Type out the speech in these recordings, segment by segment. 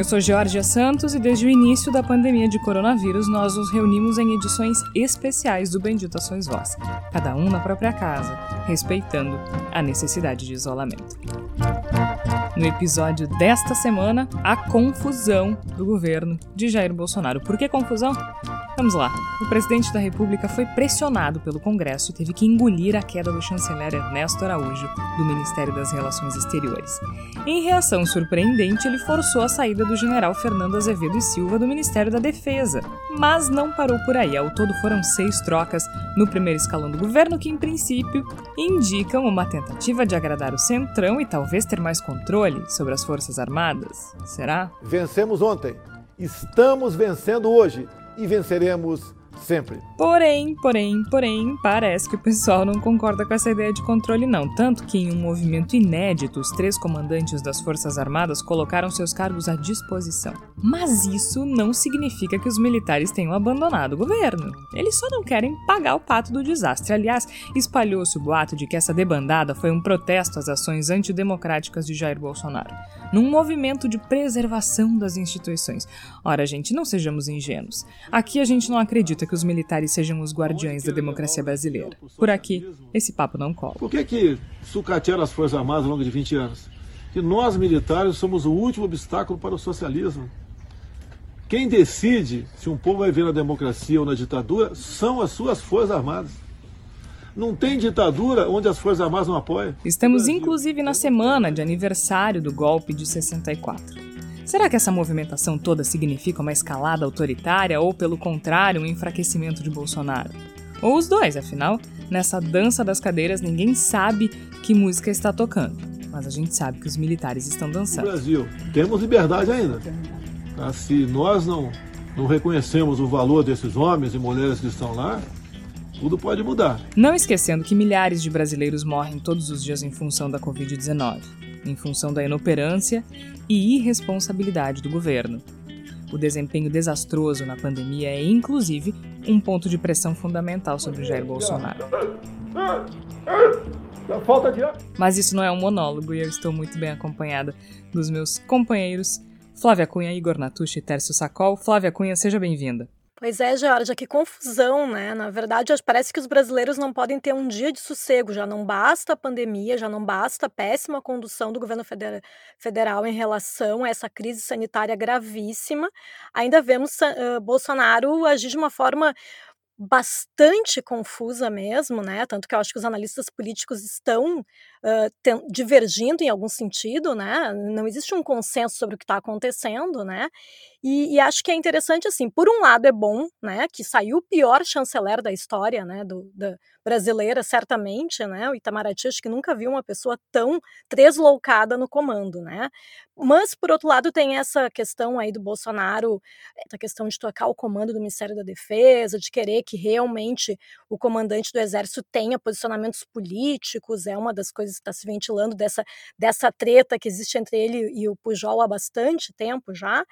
Eu sou Georgia Santos e desde o início da pandemia de coronavírus nós nos reunimos em edições especiais do Bendito Ações Voz, cada um na própria casa, respeitando a necessidade de isolamento. No episódio desta semana, a confusão do governo de Jair Bolsonaro. Por que confusão? Vamos lá. O presidente da República foi pressionado pelo Congresso e teve que engolir a queda do chanceler Ernesto Araújo do Ministério das Relações Exteriores. Em reação surpreendente, ele forçou a saída do general Fernando Azevedo e Silva do Ministério da Defesa. Mas não parou por aí. Ao todo foram seis trocas no primeiro escalão do governo, que em princípio indicam uma tentativa de agradar o centrão e talvez ter mais controle sobre as Forças Armadas. Será? Vencemos ontem. Estamos vencendo hoje e venceremos sempre. Porém, porém, porém, parece que o pessoal não concorda com essa ideia de controle não, tanto que em um movimento inédito, os três comandantes das Forças Armadas colocaram seus cargos à disposição. Mas isso não significa que os militares tenham abandonado o governo. Eles só não querem pagar o pato do desastre. Aliás, espalhou-se o boato de que essa debandada foi um protesto às ações antidemocráticas de Jair Bolsonaro, num movimento de preservação das instituições. Ora, gente, não sejamos ingênuos. Aqui a gente não acredita que os militares sejam os guardiões da democracia brasileira. Por aqui, esse papo não cola. Por que, que sucatearam as Forças Armadas ao longo de 20 anos? Que nós, militares, somos o último obstáculo para o socialismo. Quem decide se um povo vai ver na democracia ou na ditadura são as suas Forças Armadas. Não tem ditadura onde as Forças Armadas não apoiam. Estamos, inclusive, na semana de aniversário do golpe de 64. Será que essa movimentação toda significa uma escalada autoritária ou, pelo contrário, um enfraquecimento de Bolsonaro? Ou os dois, afinal, nessa dança das cadeiras ninguém sabe que música está tocando. Mas a gente sabe que os militares estão dançando. No Brasil, temos liberdade ainda. Tá? Se nós não, não reconhecemos o valor desses homens e mulheres que estão lá, tudo pode mudar. Não esquecendo que milhares de brasileiros morrem todos os dias em função da Covid-19, em função da inoperância e irresponsabilidade do governo. O desempenho desastroso na pandemia é, inclusive, um ponto de pressão fundamental sobre Jair Bolsonaro. Mas isso não é um monólogo e eu estou muito bem acompanhada dos meus companheiros Flávia Cunha, Igor Natucci e Tércio Sacol. Flávia Cunha, seja bem-vinda. Pois é, Georgia, que confusão, né? Na verdade, parece que os brasileiros não podem ter um dia de sossego. Já não basta a pandemia, já não basta a péssima condução do governo federal em relação a essa crise sanitária gravíssima. Ainda vemos uh, Bolsonaro agir de uma forma bastante confusa mesmo, né? Tanto que eu acho que os analistas políticos estão divergindo em algum sentido, né? Não existe um consenso sobre o que está acontecendo, né? E, e, acho que é interessante, assim, por um lado é bom, né, que saiu o pior chanceler da história, né, do, da brasileira, certamente, né, o Itamaraty acho que nunca viu uma pessoa tão tresloucada no comando, né, mas, por outro lado, tem essa questão aí do Bolsonaro, essa questão de tocar o comando do Ministério da Defesa, de querer que realmente o comandante do Exército tenha posicionamentos políticos, é uma das coisas que está se ventilando dessa, dessa treta que existe entre ele e o Pujol há bastante tempo já,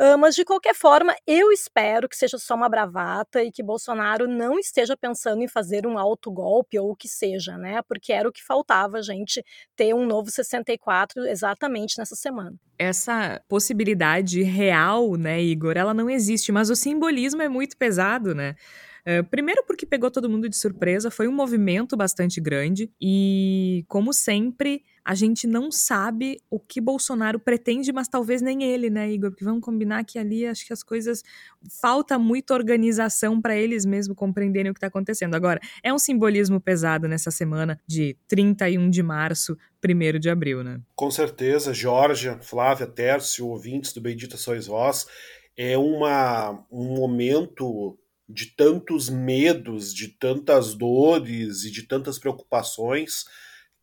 Uh, mas, de qualquer forma, eu espero que seja só uma bravata e que Bolsonaro não esteja pensando em fazer um autogolpe ou o que seja, né? Porque era o que faltava a gente ter um novo 64 exatamente nessa semana. Essa possibilidade real, né, Igor, ela não existe, mas o simbolismo é muito pesado, né? Uh, primeiro porque pegou todo mundo de surpresa, foi um movimento bastante grande e, como sempre, a gente não sabe o que Bolsonaro pretende, mas talvez nem ele, né, Igor? Porque vamos combinar que ali acho que as coisas falta muita organização para eles mesmo compreenderem o que está acontecendo. Agora, é um simbolismo pesado nessa semana de 31 de março, 1 de abril, né? Com certeza, Georgia, Flávia, Tércio, ouvintes do Bendita Sois Vós, é uma, um momento de tantos medos, de tantas dores e de tantas preocupações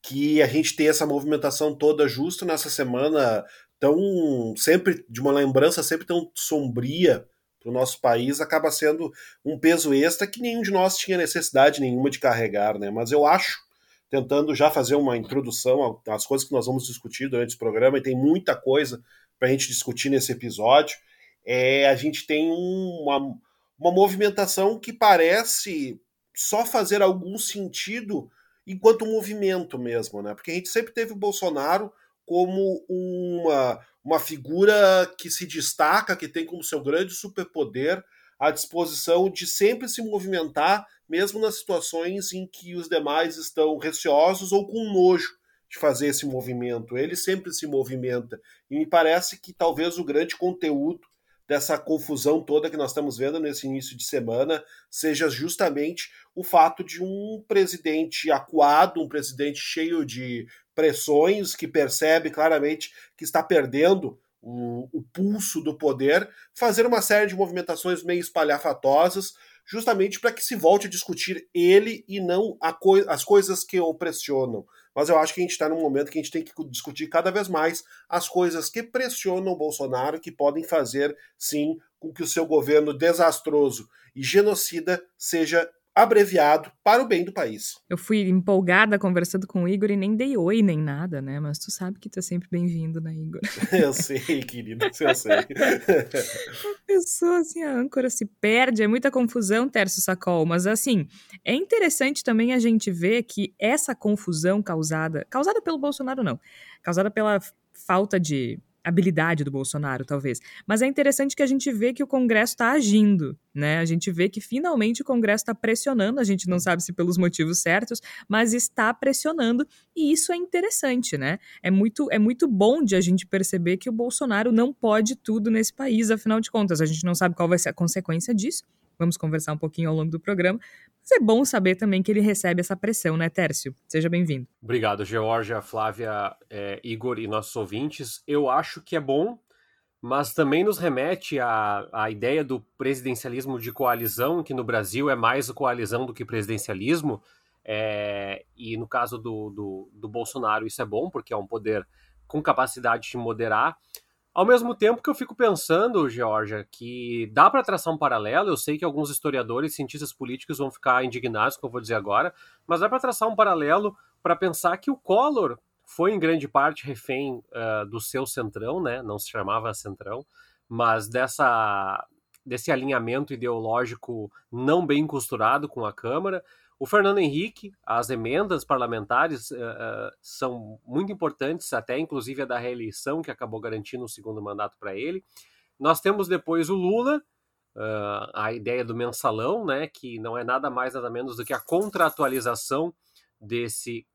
que a gente tem essa movimentação toda justo nessa semana tão sempre de uma lembrança sempre tão sombria para o nosso país acaba sendo um peso extra que nenhum de nós tinha necessidade nenhuma de carregar, né? Mas eu acho, tentando já fazer uma introdução às coisas que nós vamos discutir durante o programa, e tem muita coisa para a gente discutir nesse episódio, é, a gente tem uma, uma movimentação que parece só fazer algum sentido enquanto movimento mesmo, né? Porque a gente sempre teve o Bolsonaro como uma, uma figura que se destaca, que tem como seu grande superpoder a disposição de sempre se movimentar, mesmo nas situações em que os demais estão receosos ou com nojo de fazer esse movimento. Ele sempre se movimenta. E me parece que talvez o grande conteúdo dessa confusão toda que nós estamos vendo nesse início de semana seja justamente o fato de um presidente acuado, um presidente cheio de pressões, que percebe claramente que está perdendo o, o pulso do poder, fazer uma série de movimentações meio espalhafatosas, justamente para que se volte a discutir ele e não as coisas que o pressionam. Mas eu acho que a gente está num momento que a gente tem que discutir cada vez mais as coisas que pressionam o Bolsonaro, que podem fazer, sim, com que o seu governo desastroso e genocida seja abreviado para o bem do país. Eu fui empolgada conversando com o Igor e nem dei oi nem nada, né? Mas tu sabe que tu é sempre bem-vindo, né, Igor? eu sei, querido, eu sei. a pessoa, assim, a âncora se perde, é muita confusão, Tércio Sacol, mas assim, é interessante também a gente ver que essa confusão causada, causada pelo Bolsonaro não, causada pela falta de habilidade do Bolsonaro, talvez. Mas é interessante que a gente vê que o Congresso está agindo, né? A gente vê que finalmente o Congresso está pressionando, a gente não sabe se pelos motivos certos, mas está pressionando, e isso é interessante, né? É muito, é muito bom de a gente perceber que o Bolsonaro não pode tudo nesse país, afinal de contas, a gente não sabe qual vai ser a consequência disso. Vamos conversar um pouquinho ao longo do programa, mas é bom saber também que ele recebe essa pressão, né, Tércio? Seja bem-vindo. Obrigado, Georgia, Flávia, é, Igor e nossos ouvintes. Eu acho que é bom, mas também nos remete à, à ideia do presidencialismo de coalizão, que no Brasil é mais coalizão do que presidencialismo. É, e no caso do, do, do Bolsonaro, isso é bom, porque é um poder com capacidade de moderar. Ao mesmo tempo que eu fico pensando, Georgia, que dá para traçar um paralelo, eu sei que alguns historiadores, cientistas políticos vão ficar indignados com o que eu vou dizer agora, mas dá para traçar um paralelo para pensar que o Collor foi em grande parte refém uh, do seu centrão, né? Não se chamava centrão, mas dessa desse alinhamento ideológico não bem costurado com a Câmara. O Fernando Henrique, as emendas parlamentares uh, são muito importantes, até inclusive a da reeleição, que acabou garantindo um segundo mandato para ele. Nós temos depois o Lula, uh, a ideia do mensalão, né, que não é nada mais, nada menos do que a contratualização desse,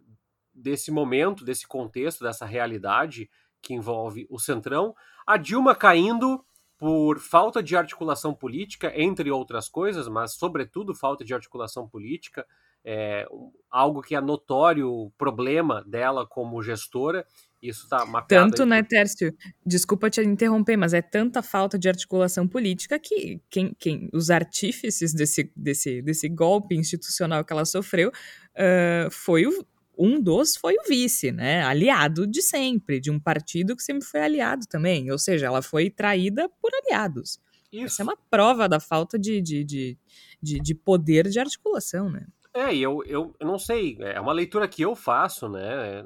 desse momento, desse contexto, dessa realidade que envolve o Centrão. A Dilma caindo por falta de articulação política, entre outras coisas, mas sobretudo falta de articulação política, é algo que é notório problema dela como gestora. Isso está mapeado. Tanto, né, Tércio? Desculpa te interromper, mas é tanta falta de articulação política que quem, quem os artífices desse, desse, desse golpe institucional que ela sofreu uh, foi o, um dos foi o vice, né? Aliado de sempre, de um partido que sempre foi aliado também. Ou seja, ela foi traída por aliados. Isso. Essa é uma prova da falta de, de, de, de, de poder de articulação, né? É, eu, eu, eu não sei, é uma leitura que eu faço, né?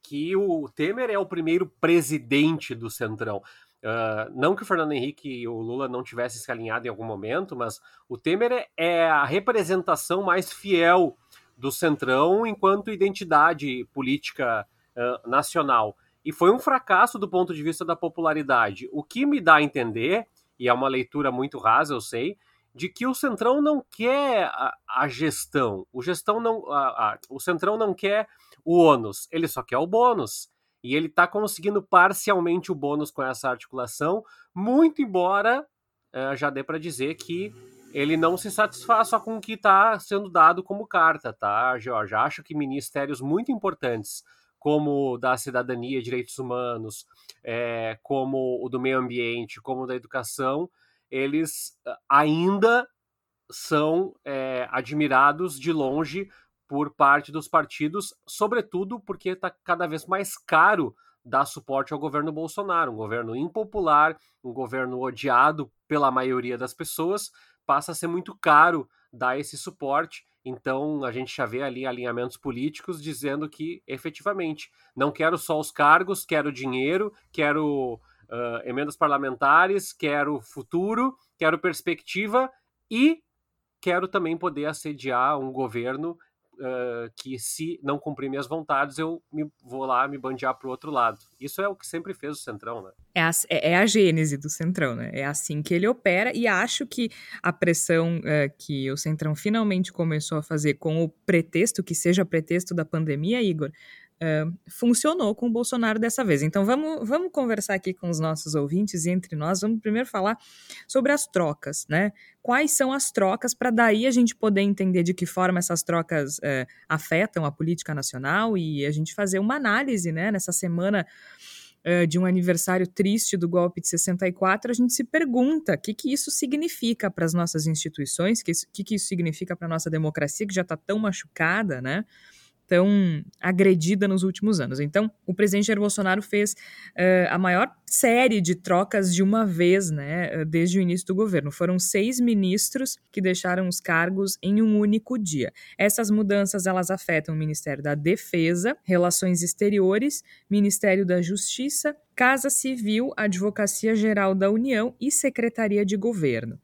Que o Temer é o primeiro presidente do Centrão. Uh, não que o Fernando Henrique e o Lula não tivessem se alinhado em algum momento, mas o Temer é, é a representação mais fiel do Centrão enquanto identidade política uh, nacional. E foi um fracasso do ponto de vista da popularidade. O que me dá a entender, e é uma leitura muito rasa, eu sei, de que o Centrão não quer a, a gestão. O gestão não, a, a, o Centrão não quer o ônus, ele só quer o bônus. E ele está conseguindo parcialmente o bônus com essa articulação, muito embora uh, já dê para dizer que ele não se satisfaz só com o que está sendo dado como carta, tá, Jorge? Acho que ministérios muito importantes, como o da cidadania e direitos humanos, é, como o do meio ambiente, como o da educação, eles ah, ainda são é, admirados de longe por parte dos partidos, sobretudo porque está cada vez mais caro dar suporte ao governo Bolsonaro, um governo impopular, um governo odiado pela maioria das pessoas, passa a ser muito caro dar esse suporte. Então a gente já vê ali alinhamentos políticos dizendo que efetivamente não quero só os cargos, quero dinheiro, quero uh, emendas parlamentares, quero futuro, quero perspectiva e quero também poder assediar um governo uh, que, se não cumprir minhas vontades, eu me, vou lá me bandear para o outro lado. Isso é o que sempre fez o Centrão, né? É a, é, é a gênese do Centrão, né? É assim que ele opera e acho que a pressão uh, que o Centrão finalmente começou a fazer com o pretexto, que seja pretexto da pandemia, Igor, Uh, funcionou com o Bolsonaro dessa vez. Então vamos, vamos conversar aqui com os nossos ouvintes e entre nós vamos primeiro falar sobre as trocas, né? Quais são as trocas para daí a gente poder entender de que forma essas trocas uh, afetam a política nacional e a gente fazer uma análise, né? Nessa semana uh, de um aniversário triste do golpe de 64, a gente se pergunta o que, que isso significa para as nossas instituições, o que, que, que isso significa para a nossa democracia que já está tão machucada, né? Tão agredida nos últimos anos. Então, o presidente Jair Bolsonaro fez uh, a maior série de trocas de uma vez, né, desde o início do governo. Foram seis ministros que deixaram os cargos em um único dia. Essas mudanças elas afetam o Ministério da Defesa, Relações Exteriores, Ministério da Justiça, Casa Civil, Advocacia Geral da União e Secretaria de Governo.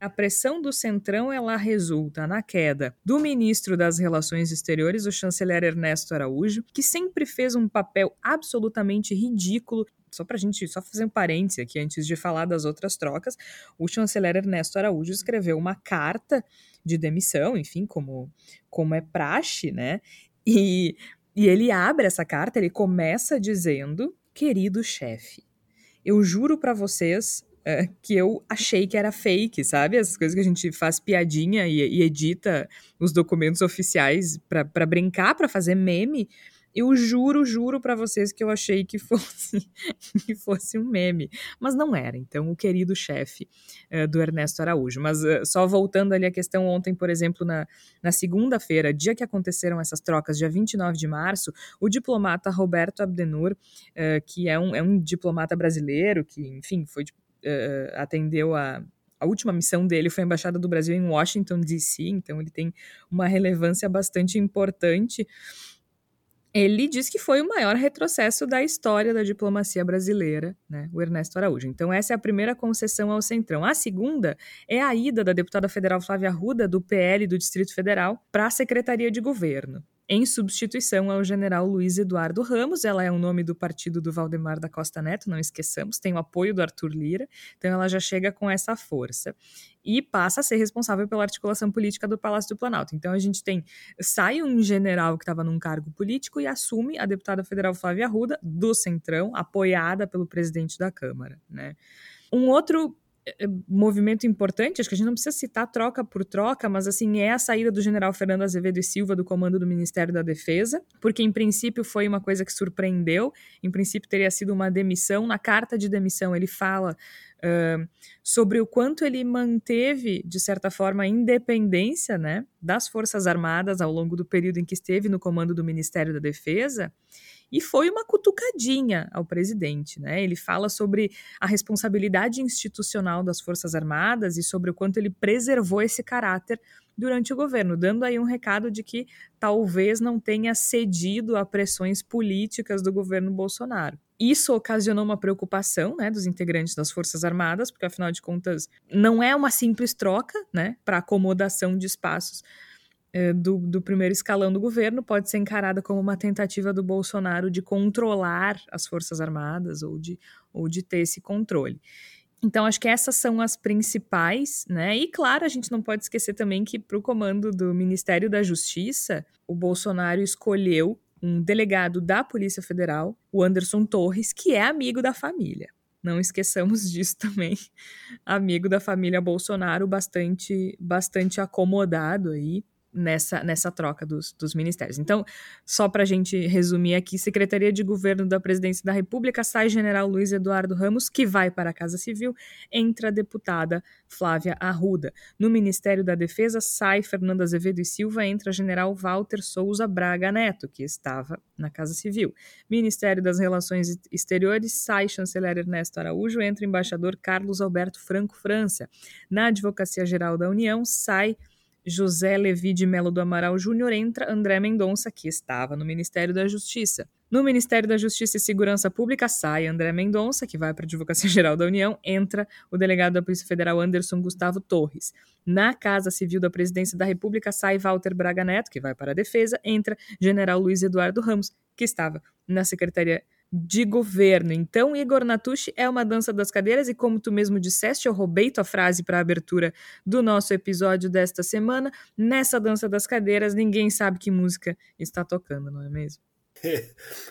A pressão do Centrão ela resulta na queda do ministro das Relações Exteriores, o chanceler Ernesto Araújo, que sempre fez um papel absolutamente ridículo só para a gente só fazer um parêntese aqui antes de falar das outras trocas, o chanceler Ernesto Araújo escreveu uma carta de demissão, enfim, como, como é praxe, né? E, e ele abre essa carta, ele começa dizendo: querido chefe, eu juro para vocês é, que eu achei que era fake, sabe? Essas coisas que a gente faz piadinha e, e edita os documentos oficiais para brincar, para fazer meme. Eu juro, juro para vocês que eu achei que fosse, que fosse um meme, mas não era. Então, o querido chefe uh, do Ernesto Araújo. Mas uh, só voltando ali a questão ontem, por exemplo, na, na segunda-feira, dia que aconteceram essas trocas, dia 29 de março, o diplomata Roberto Abdenur, uh, que é um, é um diplomata brasileiro, que, enfim, foi uh, atendeu a, a última missão dele foi a Embaixada do Brasil em Washington, D.C., então ele tem uma relevância bastante importante. Ele diz que foi o maior retrocesso da história da diplomacia brasileira, né, o Ernesto Araújo. Então, essa é a primeira concessão ao Centrão. A segunda é a ida da deputada federal Flávia Arruda, do PL do Distrito Federal, para a Secretaria de Governo em substituição ao general Luiz Eduardo Ramos. Ela é o nome do partido do Valdemar da Costa Neto, não esqueçamos, tem o apoio do Arthur Lira, então ela já chega com essa força. E passa a ser responsável pela articulação política do Palácio do Planalto. Então a gente tem, sai um general que estava num cargo político e assume a deputada federal Flávia Arruda, do Centrão, apoiada pelo presidente da Câmara. Né? Um outro movimento importante, acho que a gente não precisa citar troca por troca, mas assim, é a saída do general Fernando Azevedo e Silva do comando do Ministério da Defesa, porque em princípio foi uma coisa que surpreendeu, em princípio teria sido uma demissão. Na carta de demissão ele fala uh, sobre o quanto ele manteve, de certa forma, a independência né, das Forças Armadas ao longo do período em que esteve no comando do Ministério da Defesa e foi uma cutucadinha ao presidente, né? Ele fala sobre a responsabilidade institucional das Forças Armadas e sobre o quanto ele preservou esse caráter durante o governo, dando aí um recado de que talvez não tenha cedido a pressões políticas do governo Bolsonaro. Isso ocasionou uma preocupação né, dos integrantes das Forças Armadas, porque afinal de contas não é uma simples troca né, para acomodação de espaços do, do, primeiro escalão do governo pode ser encarada como uma tentativa do Bolsonaro de controlar as Forças Armadas ou de, ou de ter esse controle. Então, acho que essas são as principais, né? E claro, a gente não pode esquecer também que para o comando do Ministério da Justiça, o Bolsonaro escolheu um delegado da Polícia Federal, o Anderson Torres, que é amigo da família. Não esqueçamos disso também. Amigo da família Bolsonaro, bastante, bastante acomodado aí nessa, nessa troca dos, dos ministérios. Então, só para a gente resumir aqui, Secretaria de Governo da Presidência da República sai General Luiz Eduardo Ramos, que vai para a Casa Civil, entra a deputada Flávia Arruda. No Ministério da Defesa sai Fernando Azevedo e Silva, entra General Walter Souza Braga Neto, que estava na Casa Civil. Ministério das Relações Exteriores sai Chanceler Ernesto Araújo, entra Embaixador Carlos Alberto Franco França. Na Advocacia Geral da União sai José Levi de Melo do Amaral Júnior entra André Mendonça, que estava no Ministério da Justiça. No Ministério da Justiça e Segurança Pública sai André Mendonça, que vai para a Advocacia Geral da União, entra o delegado da Polícia Federal Anderson Gustavo Torres. Na Casa Civil da Presidência da República sai Walter Braga Neto, que vai para a Defesa, entra General Luiz Eduardo Ramos, que estava na Secretaria de governo. Então, Igor Natucci é uma dança das cadeiras e como tu mesmo disseste, eu roubei tua frase para a abertura do nosso episódio desta semana. Nessa dança das cadeiras, ninguém sabe que música está tocando, não é mesmo?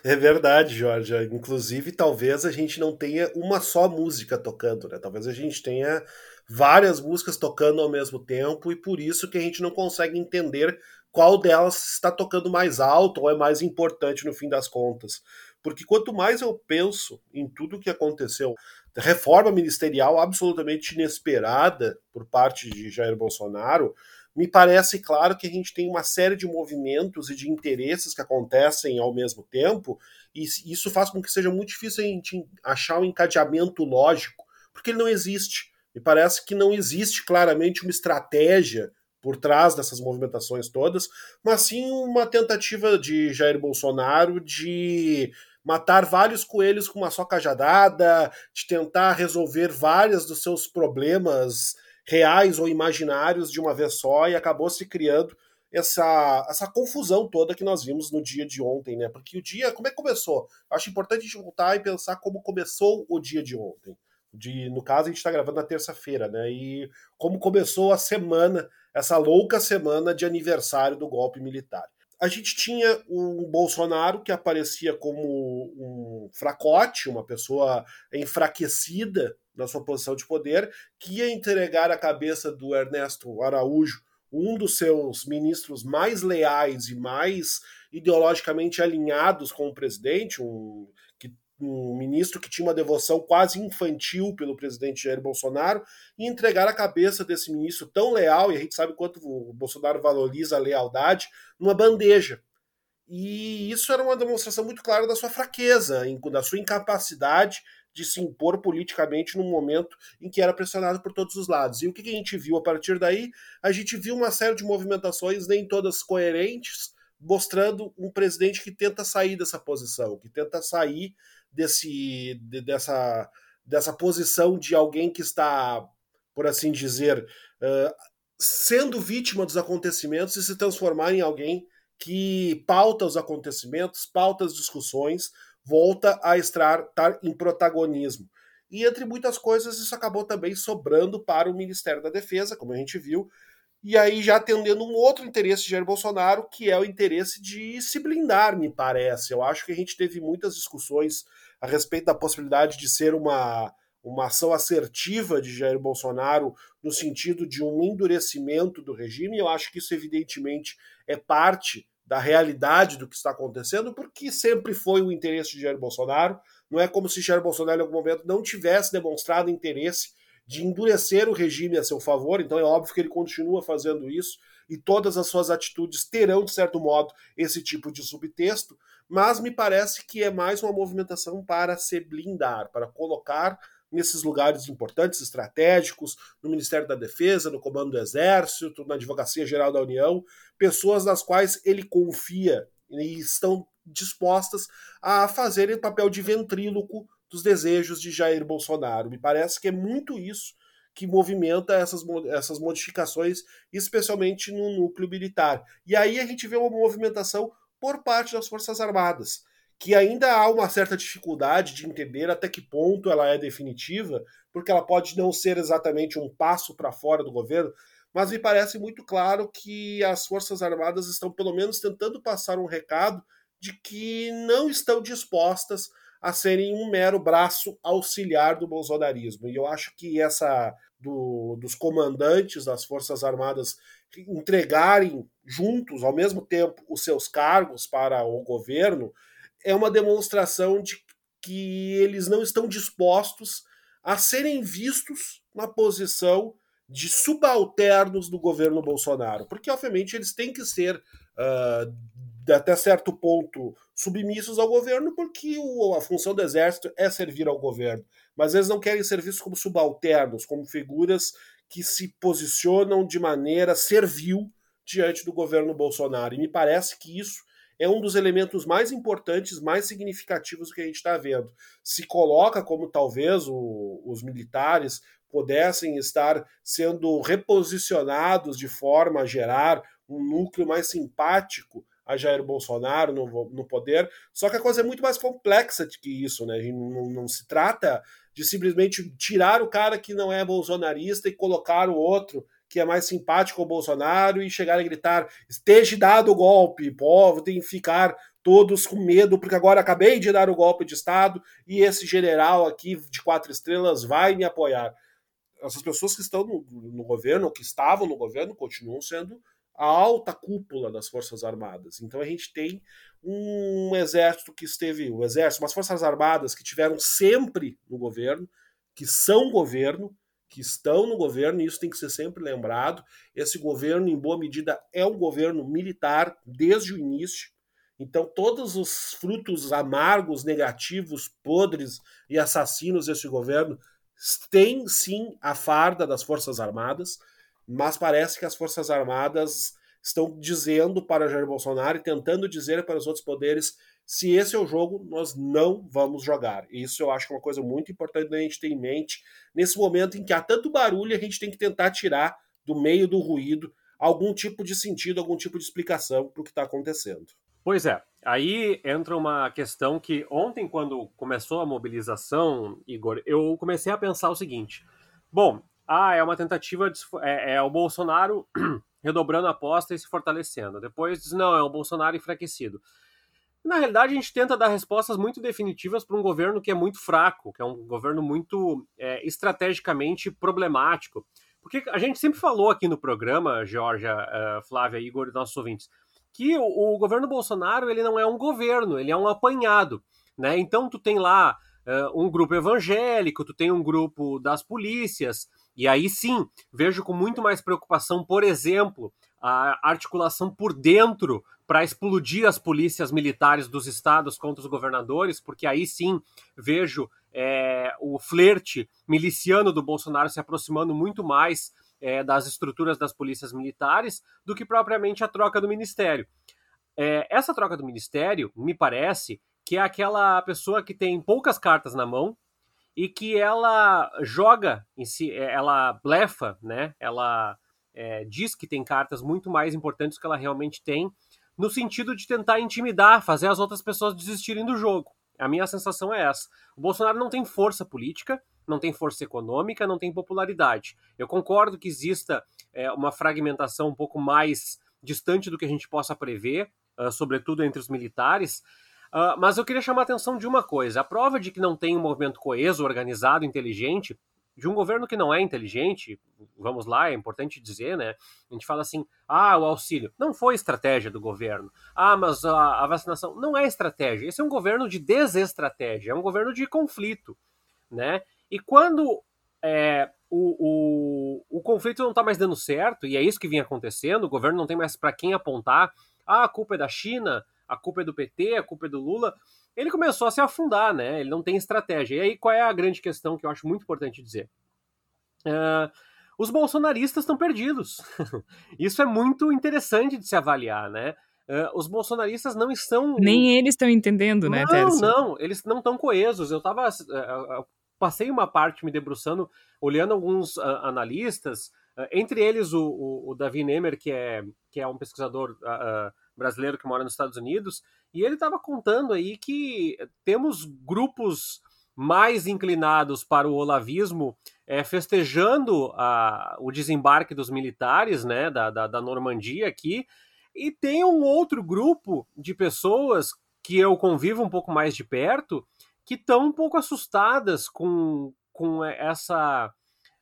É verdade, Jorge. Inclusive, talvez a gente não tenha uma só música tocando, né? Talvez a gente tenha várias músicas tocando ao mesmo tempo e por isso que a gente não consegue entender qual delas está tocando mais alto ou é mais importante no fim das contas. Porque quanto mais eu penso em tudo o que aconteceu, reforma ministerial absolutamente inesperada por parte de Jair Bolsonaro, me parece claro que a gente tem uma série de movimentos e de interesses que acontecem ao mesmo tempo, e isso faz com que seja muito difícil a gente achar um encadeamento lógico, porque ele não existe. Me parece que não existe claramente uma estratégia por trás dessas movimentações todas, mas sim uma tentativa de Jair Bolsonaro de matar vários coelhos com uma só cajadada, de tentar resolver vários dos seus problemas reais ou imaginários de uma vez só e acabou se criando essa, essa confusão toda que nós vimos no dia de ontem, né? Porque o dia, como é que começou? Acho importante a gente voltar e pensar como começou o dia de ontem. De, no caso, a gente está gravando na terça-feira, né? E como começou a semana, essa louca semana de aniversário do golpe militar a gente tinha um Bolsonaro que aparecia como um fracote, uma pessoa enfraquecida na sua posição de poder, que ia entregar a cabeça do Ernesto Araújo, um dos seus ministros mais leais e mais ideologicamente alinhados com o presidente, um um ministro que tinha uma devoção quase infantil pelo presidente Jair Bolsonaro e entregar a cabeça desse ministro tão leal, e a gente sabe quanto o Bolsonaro valoriza a lealdade, numa bandeja. E isso era uma demonstração muito clara da sua fraqueza, da sua incapacidade de se impor politicamente num momento em que era pressionado por todos os lados. E o que a gente viu a partir daí? A gente viu uma série de movimentações, nem todas coerentes, mostrando um presidente que tenta sair dessa posição, que tenta sair desse, de, dessa, dessa posição de alguém que está, por assim dizer, uh, sendo vítima dos acontecimentos e se transformar em alguém que pauta os acontecimentos, pauta as discussões, volta a estar, em protagonismo. E entre muitas coisas, isso acabou também sobrando para o Ministério da Defesa, como a gente viu, e aí já atendendo um outro interesse de Jair Bolsonaro, que é o interesse de se blindar, me parece. Eu acho que a gente teve muitas discussões a respeito da possibilidade de ser uma, uma ação assertiva de Jair Bolsonaro no sentido de um endurecimento do regime. Eu acho que isso, evidentemente, é parte da realidade do que está acontecendo, porque sempre foi o interesse de Jair Bolsonaro. Não é como se Jair Bolsonaro, em algum momento, não tivesse demonstrado interesse de endurecer o regime a seu favor, então é óbvio que ele continua fazendo isso e todas as suas atitudes terão, de certo modo, esse tipo de subtexto, mas me parece que é mais uma movimentação para se blindar, para colocar nesses lugares importantes, estratégicos, no Ministério da Defesa, no Comando do Exército, na Advocacia Geral da União, pessoas nas quais ele confia e estão dispostas a fazerem papel de ventríloco dos desejos de Jair Bolsonaro. Me parece que é muito isso que movimenta essas, essas modificações, especialmente no núcleo militar. E aí a gente vê uma movimentação por parte das Forças Armadas, que ainda há uma certa dificuldade de entender até que ponto ela é definitiva, porque ela pode não ser exatamente um passo para fora do governo, mas me parece muito claro que as Forças Armadas estão, pelo menos, tentando passar um recado de que não estão dispostas a serem um mero braço auxiliar do bolsonarismo. E eu acho que essa do, dos comandantes das Forças Armadas entregarem juntos, ao mesmo tempo, os seus cargos para o governo, é uma demonstração de que eles não estão dispostos a serem vistos na posição de subalternos do governo Bolsonaro, porque obviamente eles têm que ser uh, até certo ponto submissos ao governo, porque o, a função do exército é servir ao governo, mas eles não querem ser vistos como subalternos, como figuras que se posicionam de maneira servil diante do governo Bolsonaro. E me parece que isso é um dos elementos mais importantes, mais significativos que a gente está vendo. Se coloca como talvez o, os militares pudessem estar sendo reposicionados de forma a gerar um núcleo mais simpático a Jair Bolsonaro no, no poder. Só que a coisa é muito mais complexa do que isso, né? Não, não se trata de simplesmente tirar o cara que não é bolsonarista e colocar o outro que é mais simpático ao Bolsonaro e chegar a gritar: esteja dado o golpe, povo, tem que ficar todos com medo, porque agora acabei de dar o golpe de Estado e esse general aqui de quatro estrelas vai me apoiar. Essas pessoas que estão no, no governo, ou que estavam no governo, continuam sendo a alta cúpula das Forças Armadas. Então a gente tem um exército que esteve, o exército, umas Forças Armadas que tiveram sempre no governo, que são governo, que estão no governo, e isso tem que ser sempre lembrado. Esse governo, em boa medida, é um governo militar desde o início. Então, todos os frutos amargos, negativos, podres e assassinos desse governo têm sim a farda das Forças Armadas, mas parece que as Forças Armadas estão dizendo para Jair Bolsonaro e tentando dizer para os outros poderes se esse é o jogo, nós não vamos jogar. Isso eu acho que é uma coisa muito importante a gente ter em mente. Nesse momento em que há tanto barulho, a gente tem que tentar tirar do meio do ruído algum tipo de sentido, algum tipo de explicação para o que está acontecendo. Pois é, aí entra uma questão que ontem, quando começou a mobilização, Igor, eu comecei a pensar o seguinte: bom, ah, é uma tentativa, de, é, é o Bolsonaro redobrando a aposta e se fortalecendo. Depois diz, não, é o Bolsonaro enfraquecido. Na realidade, a gente tenta dar respostas muito definitivas para um governo que é muito fraco, que é um governo muito é, estrategicamente problemático. Porque a gente sempre falou aqui no programa, Georgia, uh, Flávia, Igor e nossos ouvintes, que o, o, governo Bolsonaro ele não é um governo, ele é um apanhado. Né? Então, tu tem lá uh, um grupo evangélico, tu tem um grupo das polícias, e aí sim, vejo com muito mais preocupação, por exemplo, a articulação por dentro para explodir as polícias militares dos estados contra os governadores, porque aí sim vejo é, o flerte miliciano do Bolsonaro se aproximando muito mais é, das estruturas das polícias militares do que propriamente a troca do ministério. É, essa troca do ministério, me parece, que é aquela pessoa que tem poucas cartas na mão e que ela joga em si, é, ela blefa, né? Ela é, diz que tem cartas muito mais importantes que ela realmente tem no sentido de tentar intimidar, fazer as outras pessoas desistirem do jogo. A minha sensação é essa. O Bolsonaro não tem força política, não tem força econômica, não tem popularidade. Eu concordo que exista é, uma fragmentação um pouco mais distante do que a gente possa prever, uh, sobretudo entre os militares. Uh, mas eu queria chamar a atenção de uma coisa: a prova de que não tem um movimento coeso, organizado, inteligente de um governo que não é inteligente, vamos lá, é importante dizer, né? A gente fala assim, ah, o auxílio. Não foi estratégia do governo. Ah, mas a, a vacinação. Não é estratégia. Esse é um governo de desestratégia, é um governo de conflito, né? E quando é, o, o, o conflito não está mais dando certo, e é isso que vinha acontecendo, o governo não tem mais para quem apontar, ah, a culpa é da China, a culpa é do PT, a culpa é do Lula ele começou a se afundar, né? Ele não tem estratégia. E aí, qual é a grande questão que eu acho muito importante dizer? Uh, os bolsonaristas estão perdidos. Isso é muito interessante de se avaliar, né? Uh, os bolsonaristas não estão. Nem eles estão entendendo, né? Não, não, eles não estão coesos. Eu tava. Uh, passei uma parte me debruçando, olhando alguns analistas, entre eles o, o, o, Davi Nemer, que é, que é um pesquisador brasileiro que mora nos Estados Unidos, e ele estava contando aí que temos grupos mais inclinados para o olavismo é, festejando a, o desembarque dos militares né, da, da, da Normandia aqui, e tem um outro grupo de pessoas que eu convivo um pouco mais de perto que estão um pouco assustadas com, com essa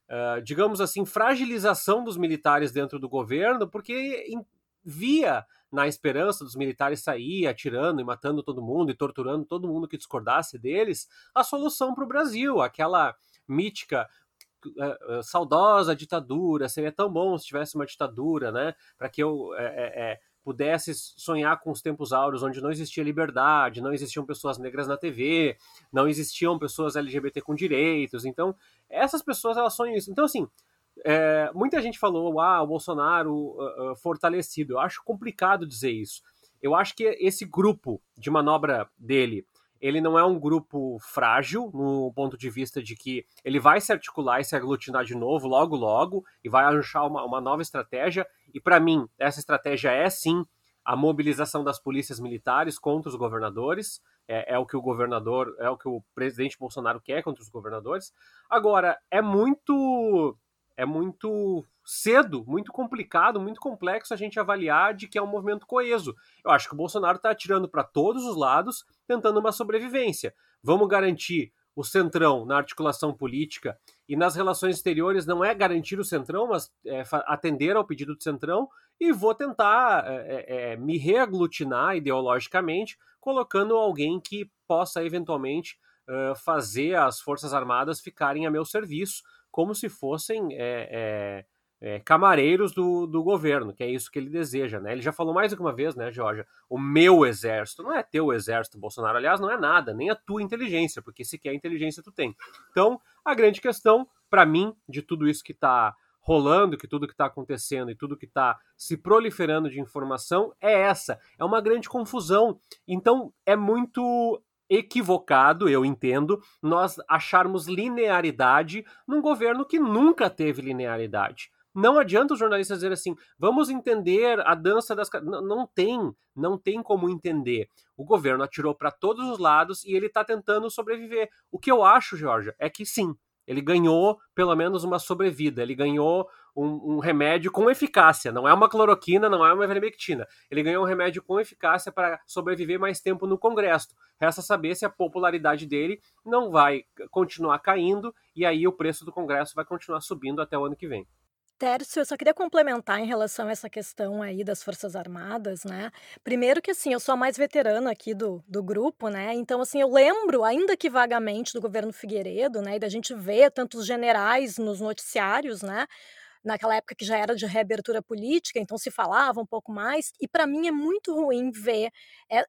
uh, digamos assim, fragilização dos militares dentro do governo, porque via na esperança dos militares sair atirando e matando todo mundo e torturando todo mundo que discordasse deles, a solução para o Brasil, aquela mítica uh, uh, saudosa ditadura, seria tão bom se tivesse uma ditadura, né? Para que eu é, é, pudesse sonhar com os tempos áureos onde não existia liberdade, não existiam pessoas negras na TV, não existiam pessoas LGBT com direitos. Então, essas pessoas elas sonham isso. Então, assim, é, muita gente falou, ah, o Bolsonaro uh, uh, fortalecido. Eu acho complicado dizer isso. Eu acho que esse grupo de manobra dele, ele não é um grupo frágil, no ponto de vista de que ele vai se articular e se aglutinar de novo, logo, logo, e vai achar uma, uma nova estratégia. E para mim, essa estratégia é sim a mobilização das polícias militares contra os governadores. É, é, o que o governador, é o que o presidente Bolsonaro quer contra os governadores. Agora, é muito. É muito cedo, muito complicado, muito complexo a gente avaliar de que é um movimento coeso. Eu acho que o Bolsonaro está atirando para todos os lados, tentando uma sobrevivência. Vamos garantir o centrão na articulação política e nas relações exteriores não é garantir o centrão, mas é atender ao pedido do centrão e vou tentar é, é, é, me reaglutinar ideologicamente, colocando alguém que possa eventualmente uh, fazer as Forças Armadas ficarem a meu serviço, como se fossem é, é, camareiros do, do governo, que é isso que ele deseja, né? Ele já falou mais do que uma vez, né, Georgia? O meu exército não é teu exército, Bolsonaro. Aliás, não é nada, nem a tua inteligência, porque sequer inteligência tu tem. Então, a grande questão, para mim, de tudo isso que está rolando, que tudo que está acontecendo e tudo que está se proliferando de informação é essa. É uma grande confusão. Então, é muito equivocado, eu entendo, nós acharmos linearidade num governo que nunca teve linearidade. Não adianta os jornalistas dizer assim, vamos entender a dança das. Não, não tem, não tem como entender. O governo atirou para todos os lados e ele está tentando sobreviver. O que eu acho, Georgia, é que sim, ele ganhou pelo menos uma sobrevida, ele ganhou um, um, remédio com eficácia, não é uma cloroquina, não é uma ivermectina. Ele ganhou um remédio com eficácia para sobreviver mais tempo no Congresso. Resta saber se a popularidade dele não vai continuar caindo e aí o preço do Congresso vai continuar subindo até o ano que vem. Tércio, eu só queria complementar em relação a essa questão aí das Forças Armadas, né? Primeiro que, assim, eu sou a mais veterana aqui do, do grupo, né? Então, assim, eu lembro, ainda que vagamente, do governo Figueiredo, né? E da gente ver tantos generais nos noticiários, né? naquela época que já era de reabertura política, então se falava um pouco mais, e para mim é muito ruim ver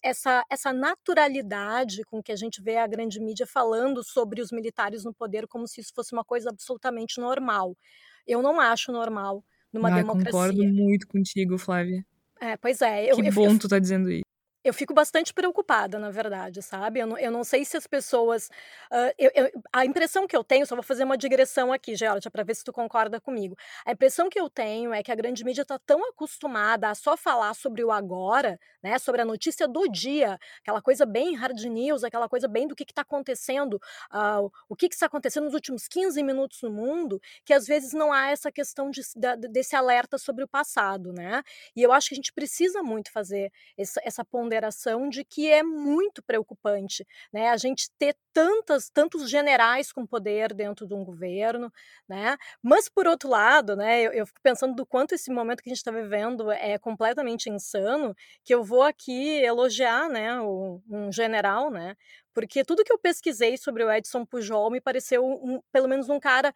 essa, essa naturalidade com que a gente vê a grande mídia falando sobre os militares no poder como se isso fosse uma coisa absolutamente normal. Eu não acho normal numa ah, democracia. Concordo muito contigo, Flávia. É, pois é. Eu, que eu, bom eu, tu tá dizendo isso eu fico bastante preocupada, na verdade, sabe? Eu não, eu não sei se as pessoas. Uh, eu, eu, a impressão que eu tenho, só vou fazer uma digressão aqui, Georgia, para ver se tu concorda comigo. A impressão que eu tenho é que a grande mídia está tão acostumada a só falar sobre o agora, né? Sobre a notícia do dia, aquela coisa bem hard news, aquela coisa bem do que está acontecendo, uh, o que, está acontecendo nos últimos 15 minutos no mundo, que às vezes não há essa questão de, de, desse alerta sobre o passado, né? E eu acho que a gente precisa muito fazer essa, essa ponderação ponderação de que é muito preocupante, né? A gente ter tantas, tantos generais com poder dentro de um governo, né? Mas por outro lado, né? Eu, eu fico pensando do quanto esse momento que a gente está vivendo é completamente insano, que eu vou aqui elogiar, né? O, um general, né? Porque tudo que eu pesquisei sobre o Edson Pujol me pareceu um, pelo menos um cara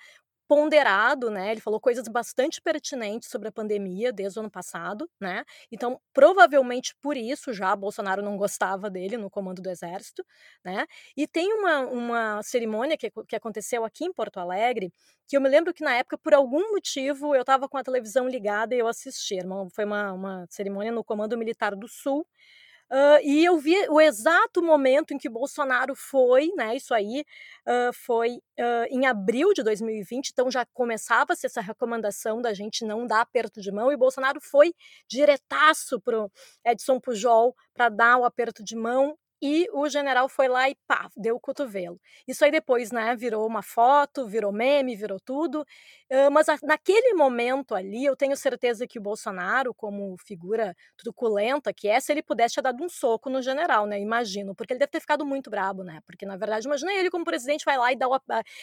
ponderado, né? Ele falou coisas bastante pertinentes sobre a pandemia desde o ano passado, né? Então, provavelmente por isso já Bolsonaro não gostava dele no comando do exército, né? E tem uma, uma cerimônia que, que aconteceu aqui em Porto Alegre, que eu me lembro que na época, por algum motivo, eu estava com a televisão ligada e eu assisti. Foi uma, uma cerimônia no Comando Militar do Sul, Uh, e eu vi o exato momento em que Bolsonaro foi, né? Isso aí uh, foi uh, em abril de 2020, então já começava-se essa recomendação da gente não dar aperto de mão, e Bolsonaro foi diretaço para Edson Pujol para dar o aperto de mão e o general foi lá e pá, deu o cotovelo. Isso aí depois, né, virou uma foto, virou meme, virou tudo. Mas naquele momento ali, eu tenho certeza que o Bolsonaro, como figura truculenta que é, se ele pudesse ter dado um soco no general, né? Imagino, porque ele deve ter ficado muito brabo, né? Porque na verdade, imagina ele como presidente vai lá e dá o,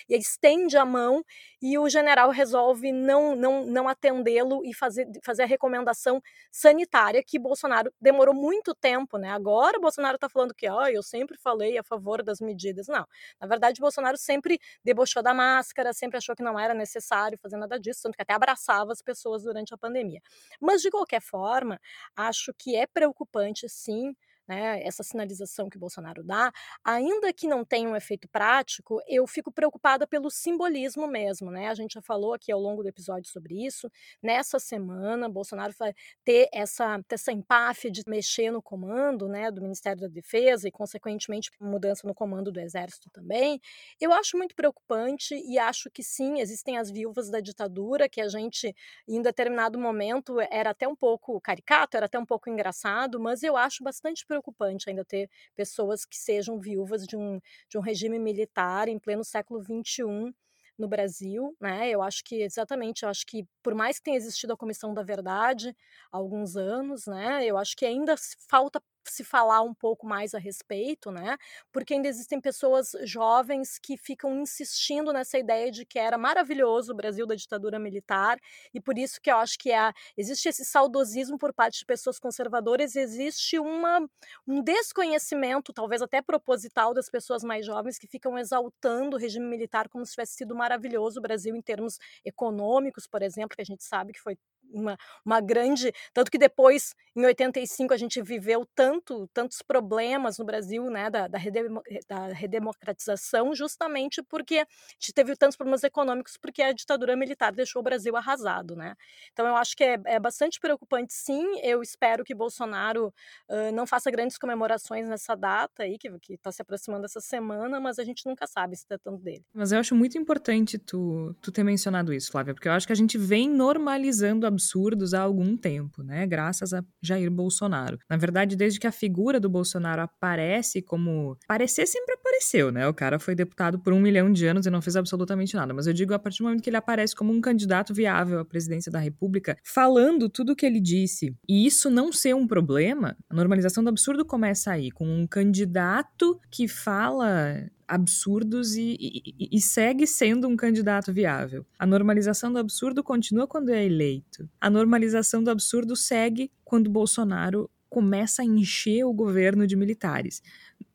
e estende a mão e o general resolve não não não atendê-lo e fazer fazer a recomendação sanitária que Bolsonaro demorou muito tempo, né? Agora o Bolsonaro está falando que, eu sempre falei a favor das medidas. Não. Na verdade, Bolsonaro sempre debochou da máscara, sempre achou que não era necessário fazer nada disso, tanto que até abraçava as pessoas durante a pandemia. Mas de qualquer forma, acho que é preocupante sim né, essa sinalização que Bolsonaro dá, ainda que não tenha um efeito prático, eu fico preocupada pelo simbolismo mesmo, né? A gente já falou aqui ao longo do episódio sobre isso. Nessa semana, Bolsonaro vai ter essa, essa empáfia de mexer no comando, né, do Ministério da Defesa e, consequentemente, mudança no comando do Exército também. Eu acho muito preocupante e acho que sim, existem as viúvas da ditadura que a gente, em determinado momento, era até um pouco caricato, era até um pouco engraçado, mas eu acho bastante preocupante preocupante ainda ter pessoas que sejam viúvas de um, de um regime militar em pleno século XXI no Brasil, né? Eu acho que exatamente, eu acho que por mais que tenha existido a Comissão da Verdade há alguns anos, né? Eu acho que ainda falta se falar um pouco mais a respeito, né? Porque ainda existem pessoas jovens que ficam insistindo nessa ideia de que era maravilhoso o Brasil da ditadura militar e por isso que eu acho que é, existe esse saudosismo por parte de pessoas conservadoras, existe uma, um desconhecimento, talvez até proposital, das pessoas mais jovens que ficam exaltando o regime militar como se tivesse sido maravilhoso o Brasil em termos econômicos, por exemplo, que a gente sabe que foi uma, uma grande. Tanto que depois, em 85, a gente viveu tanto, tantos problemas no Brasil, né, da, da, redemo, da redemocratização, justamente porque a gente teve tantos problemas econômicos, porque a ditadura militar deixou o Brasil arrasado, né. Então, eu acho que é, é bastante preocupante, sim. Eu espero que Bolsonaro uh, não faça grandes comemorações nessa data aí, que está se aproximando essa semana, mas a gente nunca sabe se tratando dele. Mas eu acho muito importante tu, tu ter mencionado isso, Flávia, porque eu acho que a gente vem normalizando a absurdos há algum tempo, né? Graças a Jair Bolsonaro. Na verdade, desde que a figura do Bolsonaro aparece como. Parecer sempre apareceu, né? O cara foi deputado por um milhão de anos e não fez absolutamente nada. Mas eu digo a partir do momento que ele aparece como um candidato viável à presidência da República, falando tudo o que ele disse, e isso não ser um problema, a normalização do absurdo começa aí, com um candidato que fala absurdos e, e, e, segue sendo um candidato viável. A normalização do absurdo continua quando é eleito. A normalização do absurdo segue quando Bolsonaro começa a encher o governo de militares.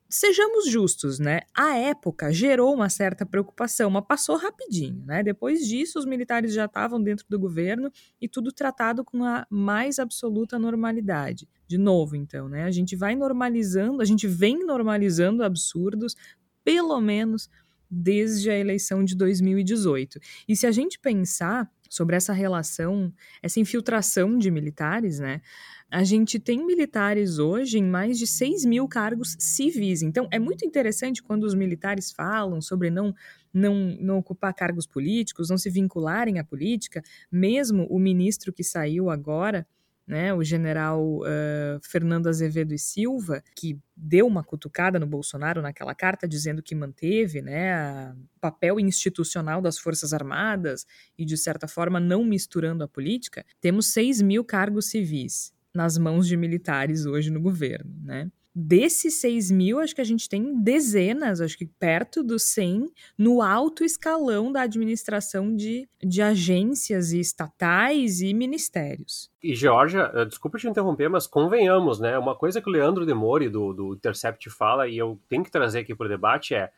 Sejamos justos, né? A época gerou uma certa preocupação, mas passou rapidinho, né? Depois disso, os militares já estavam dentro do governo e tudo tratado com a mais absoluta normalidade. De novo, então, né? A gente vai normalizando, a gente vem normalizando absurdos, pelo menos desde a eleição de 2018. E se a gente pensar sobre essa relação, essa infiltração de militares, né? A gente tem militares hoje em mais de 6 mil cargos civis. Então, é muito interessante quando os militares falam sobre não, não, não ocupar cargos políticos, não se vincularem à política. Mesmo o ministro que saiu agora, né, o general uh, Fernando Azevedo e Silva, que deu uma cutucada no Bolsonaro naquela carta dizendo que manteve né, o papel institucional das Forças Armadas e, de certa forma, não misturando a política, temos 6 mil cargos civis nas mãos de militares hoje no governo, né? Desses 6 mil, acho que a gente tem dezenas, acho que perto dos 100, no alto escalão da administração de, de agências e estatais e ministérios. E, Georgia, eh, desculpa te interromper, mas convenhamos, né? Uma coisa que o Leandro Demore, do, do Intercept, fala, e eu tenho que trazer aqui para o debate, é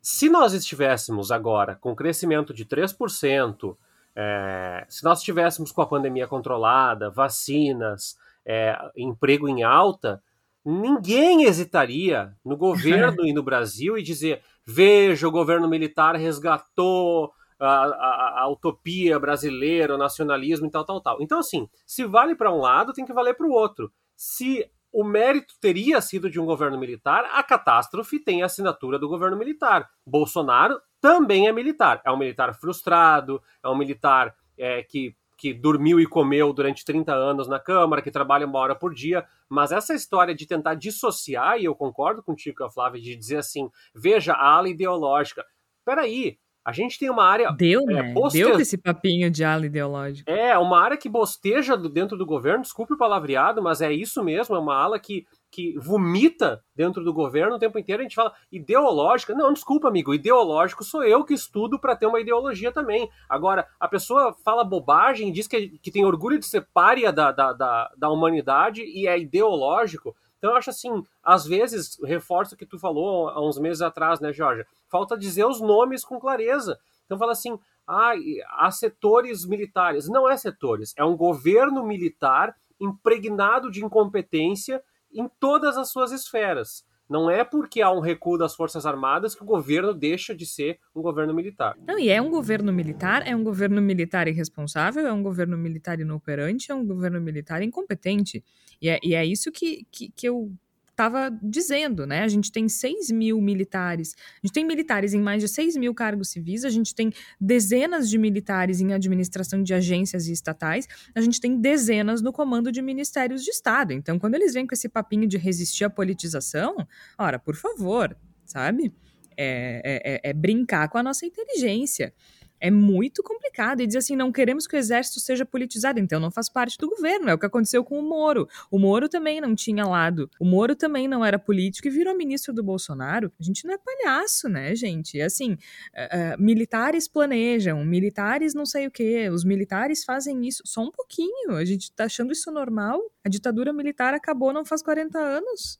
se nós estivéssemos agora com crescimento de 3%, é, se nós estivéssemos com a pandemia controlada, vacinas, é, emprego em alta, ninguém hesitaria no governo e no Brasil e dizer: veja, o governo militar resgatou a, a, a, utopia brasileira, o nacionalismo e tal, tal, tal. Então, assim, se vale para um lado, tem que valer para o outro. Se o mérito teria sido de um governo militar, a catástrofe tem a assinatura do governo militar. Bolsonaro também é militar. É um militar frustrado, é um militar é, que que dormiu e comeu durante 30 anos na Câmara, que trabalha uma hora por dia, mas essa história de tentar dissociar, e eu concordo contigo, a Flávia, de dizer assim, veja a ala ideológica. Peraí, a gente tem uma área. Deu, é, né? Boste... Deu esse papinho de ala ideológica. É, uma área que bosteja dentro do governo, desculpe o palavreado, mas é isso mesmo, é uma ala que, que vomita dentro do governo o tempo inteiro. A gente fala ideológica. Não, desculpa, amigo, ideológico sou eu que estudo para ter uma ideologia também. Agora, a pessoa fala bobagem, diz que, que tem orgulho de ser párea da, da, da, da humanidade e é ideológico. Então eu acho assim, às vezes, reforço o que tu falou há uns meses atrás, né, Jorge? Falta dizer os nomes com clareza. Então fala assim, ah, há setores militares. Não é setores, é um governo militar impregnado de incompetência em todas as suas esferas. Não é porque há um recuo das Forças Armadas que o governo deixa de ser um governo militar. Não, e é um governo militar, é um governo militar irresponsável, é um governo militar inoperante, é um governo militar incompetente. E é, e é isso que, que, que eu estava dizendo, né? A gente tem 6 mil militares, a gente tem militares em mais de 6 mil cargos civis, a gente tem dezenas de militares em administração de agências e estatais, a gente tem dezenas no comando de ministérios de Estado. Então, quando eles vêm com esse papinho de resistir à politização, ora, por favor, sabe? É, é, é, é brincar com a nossa inteligência é muito complicado. E diz assim: não queremos que o exército seja politizado, então não faz parte do governo. É o que aconteceu com o Moro. O Moro também não tinha lado. O Moro também não era político e virou ministro do Bolsonaro. A gente não é palhaço, né, gente? Assim, uh, uh, militares planejam, militares não sei o quê, os militares fazem isso só um pouquinho. A gente tá achando isso normal. A ditadura militar acabou não faz 40 anos.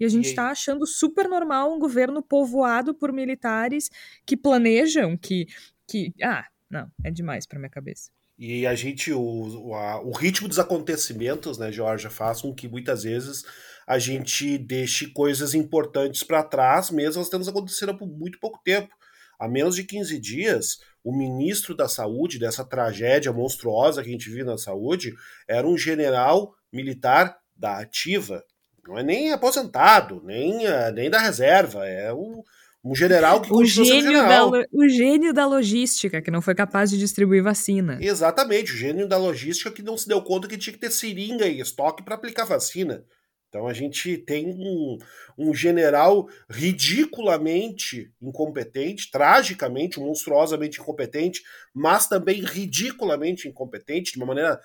E a gente está achando super normal um governo povoado por militares que planejam, que que. Ah, não, é demais para minha cabeça. E a gente, o, a, o, ritmo dos acontecimentos, né, Georgia, faz com que muitas vezes a gente deixe coisas importantes para trás, mesmo elas tendo acontecido por muito pouco tempo. Há menos de 15 dias, o ministro da Saúde, dessa tragédia monstruosa que a gente viu na saúde, era um general militar da ativa. Não é nem aposentado, nem, eh, nem da reserva, é o, um general que o gênio general. Da, o gênio da logística, que não foi capaz de distribuir vacina. Exatamente, o gênio da logística que não se deu conta que tinha que ter seringa e estoque para aplicar vacina. Então a gente tem um, um, general ridiculamente incompetente, tragicamente, monstruosamente incompetente, mas também ridiculamente incompetente, de uma maneira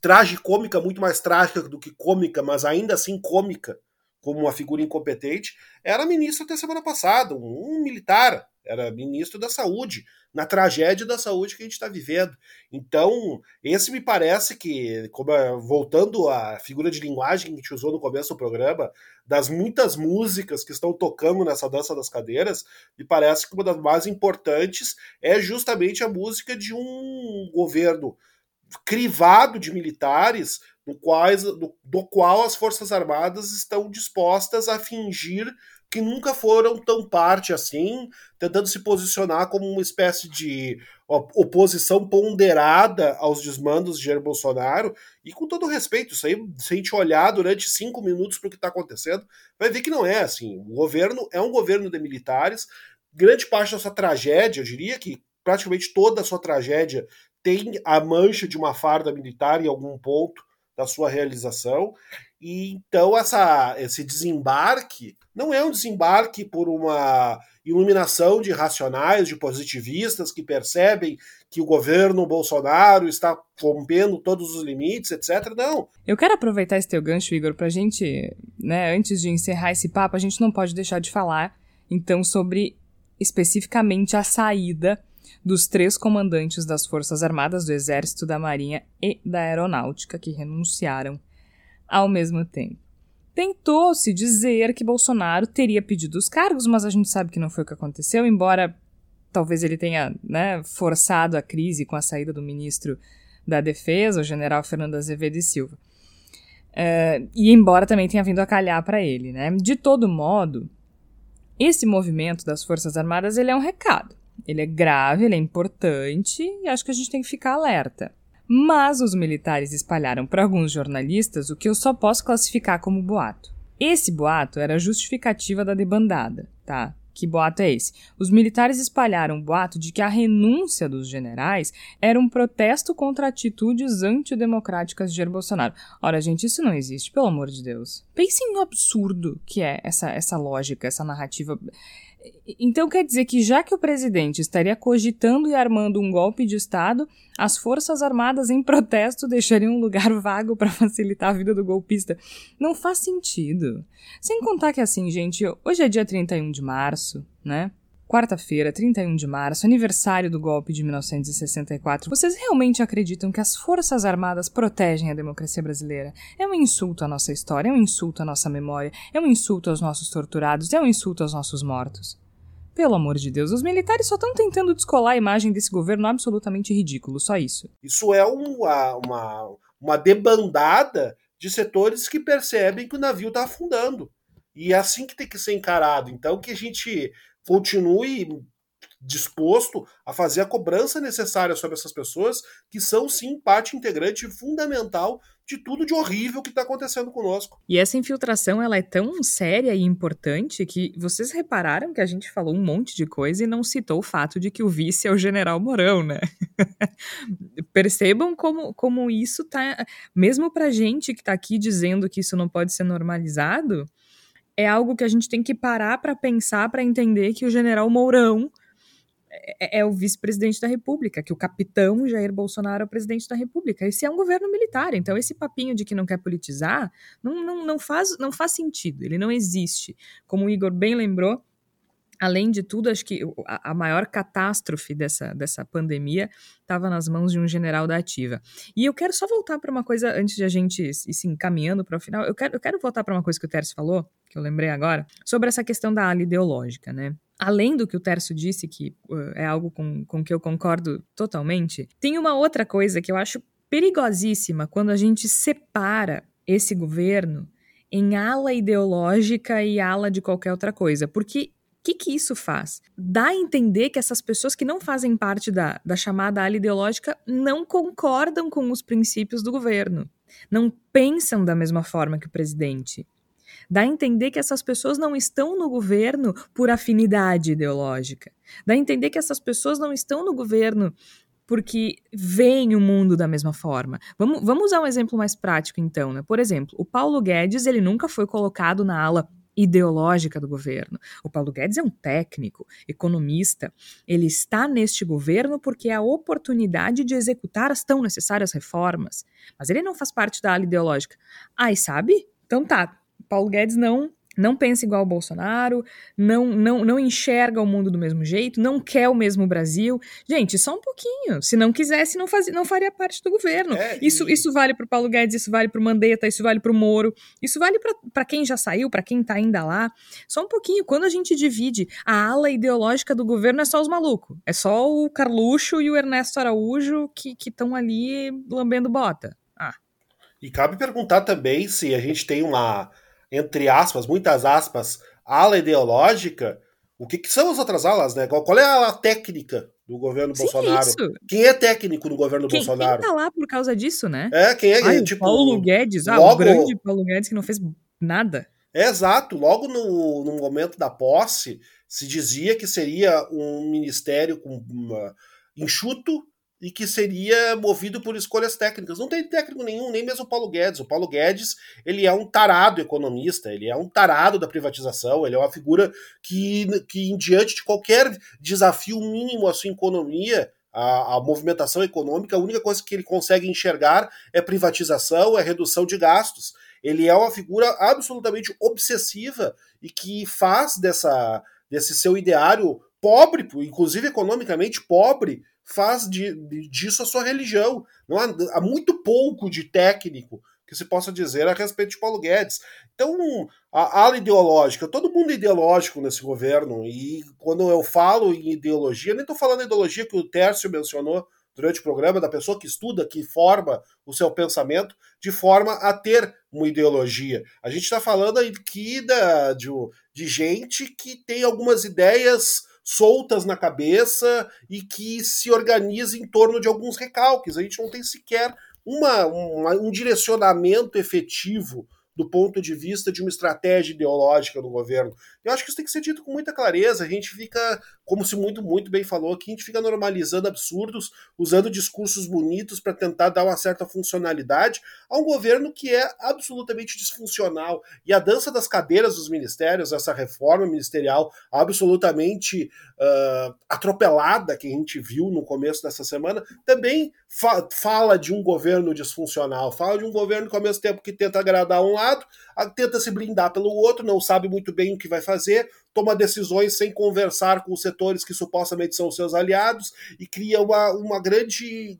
tragicômica, muito mais trágica do que cômica, mas ainda assim cômica, como uma figura incompetente, era ministro até semana passada, um, militar, era ministro da saúde, na tragédia da saúde que a gente está vivendo. Então, esse me parece que, como, é, voltando à figura de linguagem que a gente usou no começo do programa, das muitas músicas que estão tocando nessa dança das cadeiras, me parece que uma das mais importantes é justamente a música de um governo crivado de militares, no quais, do, do qual as Forças Armadas estão dispostas a fingir que nunca foram tão parte assim, tentando se posicionar como uma espécie de oposição ponderada aos desmandos de Jair Bolsonaro. E com todo respeito, isso aí, se a gente olhar durante cinco minutos para o que está acontecendo, vai ver que não é assim. O governo é um governo de militares. Grande parte da sua tragédia, eu diria que praticamente toda a sua tragédia tem a mancha de uma farda militar em algum ponto da sua realização. E então essa, esse desembarque não é um desembarque por uma iluminação de racionais, de positivistas que percebem que o governo Bolsonaro está rompendo todos os limites, etc. Não. Eu quero aproveitar esse teu gancho, Igor, para a gente, né, antes de encerrar esse papo, a gente não pode deixar de falar, então, sobre especificamente a saída dos três comandantes das Forças Armadas, do Exército, da Marinha e da Aeronáutica, que renunciaram ao mesmo tempo. Tentou-se dizer que Bolsonaro teria pedido os cargos, mas a gente sabe que não foi o que aconteceu, embora talvez ele tenha né, forçado a crise com a saída do ministro da Defesa, o general Fernando Azevedo e Silva. Uh, e embora também tenha vindo a calhar para ele. Né? De todo modo, esse movimento das Forças Armadas ele é um recado. Ele é grave, ele é importante e acho que a gente tem que ficar alerta. Mas os militares espalharam para alguns jornalistas o que eu só posso classificar como boato. Esse boato era a justificativa da debandada, tá? Que boato é esse? Os militares espalharam o boato de que a renúncia dos generais era um protesto contra atitudes antidemocráticas de Jair Bolsonaro. Ora, gente, isso não existe, pelo amor de Deus. Pensem no absurdo que é essa, essa lógica, essa narrativa. Então quer dizer que já que o presidente estaria cogitando e armando um golpe de Estado, as Forças Armadas em protesto deixariam um lugar vago para facilitar a vida do golpista. Não faz sentido. Sem contar que assim, gente, hoje é dia 31 de março, né? Quarta-feira, 31 de março, aniversário do golpe de 1964. Vocês realmente acreditam que as Forças Armadas protegem a democracia brasileira? É um insulto à nossa história, é um insulto à nossa memória, é um insulto aos nossos torturados, é um insulto aos nossos mortos. Pelo amor de Deus, os militares só estão tentando descolar a imagem desse governo absolutamente ridículo, só isso. Isso é uma, uma, uma debandada de setores que percebem que o navio está afundando. E é assim que tem que ser encarado. Então, que a gente continue disposto a fazer a cobrança necessária sobre essas pessoas que são sim parte integrante fundamental de tudo de horrível que está acontecendo conosco. E essa infiltração ela é tão séria e importante que vocês repararam que a gente falou um monte de coisa e não citou o fato de que o vice é o General Mourão, né? Percebam como, como isso tá, mesmo para gente que está aqui dizendo que isso não pode ser normalizado, é algo que a gente tem que parar para pensar, para entender que o general Mourão é, é o vice-presidente da República, que o capitão Jair Bolsonaro é o presidente da República. Esse é um governo militar, então esse papinho de que não quer politizar não, não, não, faz, não faz sentido, ele não existe. Como o Igor bem lembrou, Além de tudo, acho que a, maior catástrofe dessa, dessa pandemia estava nas mãos de um general da ativa. E eu quero só voltar para uma coisa, antes de a gente ir se encaminhando para o final, eu quero, eu quero voltar para uma coisa que o Tércio falou, que eu lembrei agora, sobre essa questão da ala ideológica, né? Além do que o Tércio disse, que uh, é algo com, com que eu concordo totalmente, tem uma outra coisa que eu acho perigosíssima quando a gente separa esse governo em ala ideológica e ala de qualquer outra coisa. Porque que, que isso faz? Dá a entender que essas pessoas que não fazem parte da, da chamada ala ideológica não concordam com os princípios do governo, não pensam da mesma forma que o presidente. Dá a entender que essas pessoas não estão no governo por afinidade ideológica. Dá a entender que essas pessoas não estão no governo porque veem o mundo da mesma forma. Vamos, vamos usar um exemplo mais prático, então. Né? Por exemplo, o Paulo Guedes ele nunca foi colocado na ala ideológica do governo. O Paulo Guedes é um técnico, economista. Ele está neste governo porque é a oportunidade de executar as tão necessárias reformas. Mas ele não faz parte da ala ideológica. Ai, sabe? Então tá. Paulo Guedes não não pensa igual o Bolsonaro, não, não, não enxerga o mundo do mesmo jeito, não quer o mesmo Brasil. Gente, só um pouquinho. Se não quisesse, não, fazia, não faria parte do governo. É, e... isso, isso vale para o Paulo Guedes, isso vale para o Mandetta, isso vale para o Moro, isso vale para quem já saiu, para quem está ainda lá. Só um pouquinho. Quando a gente divide a ala ideológica do governo, é só os malucos. É só o Carluxo e o Ernesto Araújo que estão ali lambendo bota. Ah. E cabe perguntar também se a gente tem uma entre aspas, muitas aspas, ala ideológica, o que, que são as outras alas, né? Qual, é a ala técnica do governo Sim, Bolsonaro? Isso. Quem é técnico no governo quem, Bolsonaro? Quem tá lá por causa disso, né? É, quem é, Ai, tipo... Paulo Guedes, ah, logo... o grande Paulo Guedes que não fez nada. É, exato. Logo no, no momento da posse, se dizia que seria um ministério com uma, enxuto, e que seria movido por escolhas técnicas. Não tem técnico nenhum, nem mesmo o Paulo Guedes. O Paulo Guedes, ele é um tarado economista, ele é um tarado da privatização, ele é uma figura que, que em diante de qualquer desafio mínimo à sua economia, a, a, movimentação econômica, a única coisa que ele consegue enxergar é privatização, é redução de gastos. Ele é uma figura absolutamente obsessiva e que faz dessa, desse seu ideário pobre, inclusive economicamente pobre, faz de, de, disso a sua religião. Não há, há, muito pouco de técnico que se possa dizer a respeito de Paulo Guedes. Então, a ala ideológica, todo mundo é ideológico nesse governo, e quando eu falo em ideologia, nem estou falando ideologia que o Tércio mencionou durante o programa, da pessoa que estuda, que forma o seu pensamento, de forma a ter uma ideologia. A gente está falando aqui da, de, de gente que tem algumas ideias soltas na cabeça e que se organiza em torno de alguns recalques. A gente não tem sequer uma, um direcionamento efetivo do ponto de vista de uma estratégia ideológica do governo. Eu acho que isso tem que ser dito com muita clareza. A gente fica, como se muito, muito bem falou aqui, a gente fica normalizando absurdos, usando discursos bonitos para tentar dar uma certa funcionalidade a um governo que é absolutamente disfuncional. E a dança das cadeiras dos ministérios, essa reforma ministerial absolutamente uh, atropelada que a gente viu no começo dessa semana, também fa fala de um governo disfuncional, fala de um governo que ao mesmo tempo que tenta agradar um lado, tenta se blindar pelo outro, não sabe muito bem o que vai fazer, toma decisões sem conversar com os setores que supostamente são seus aliados e cria uma, uma grande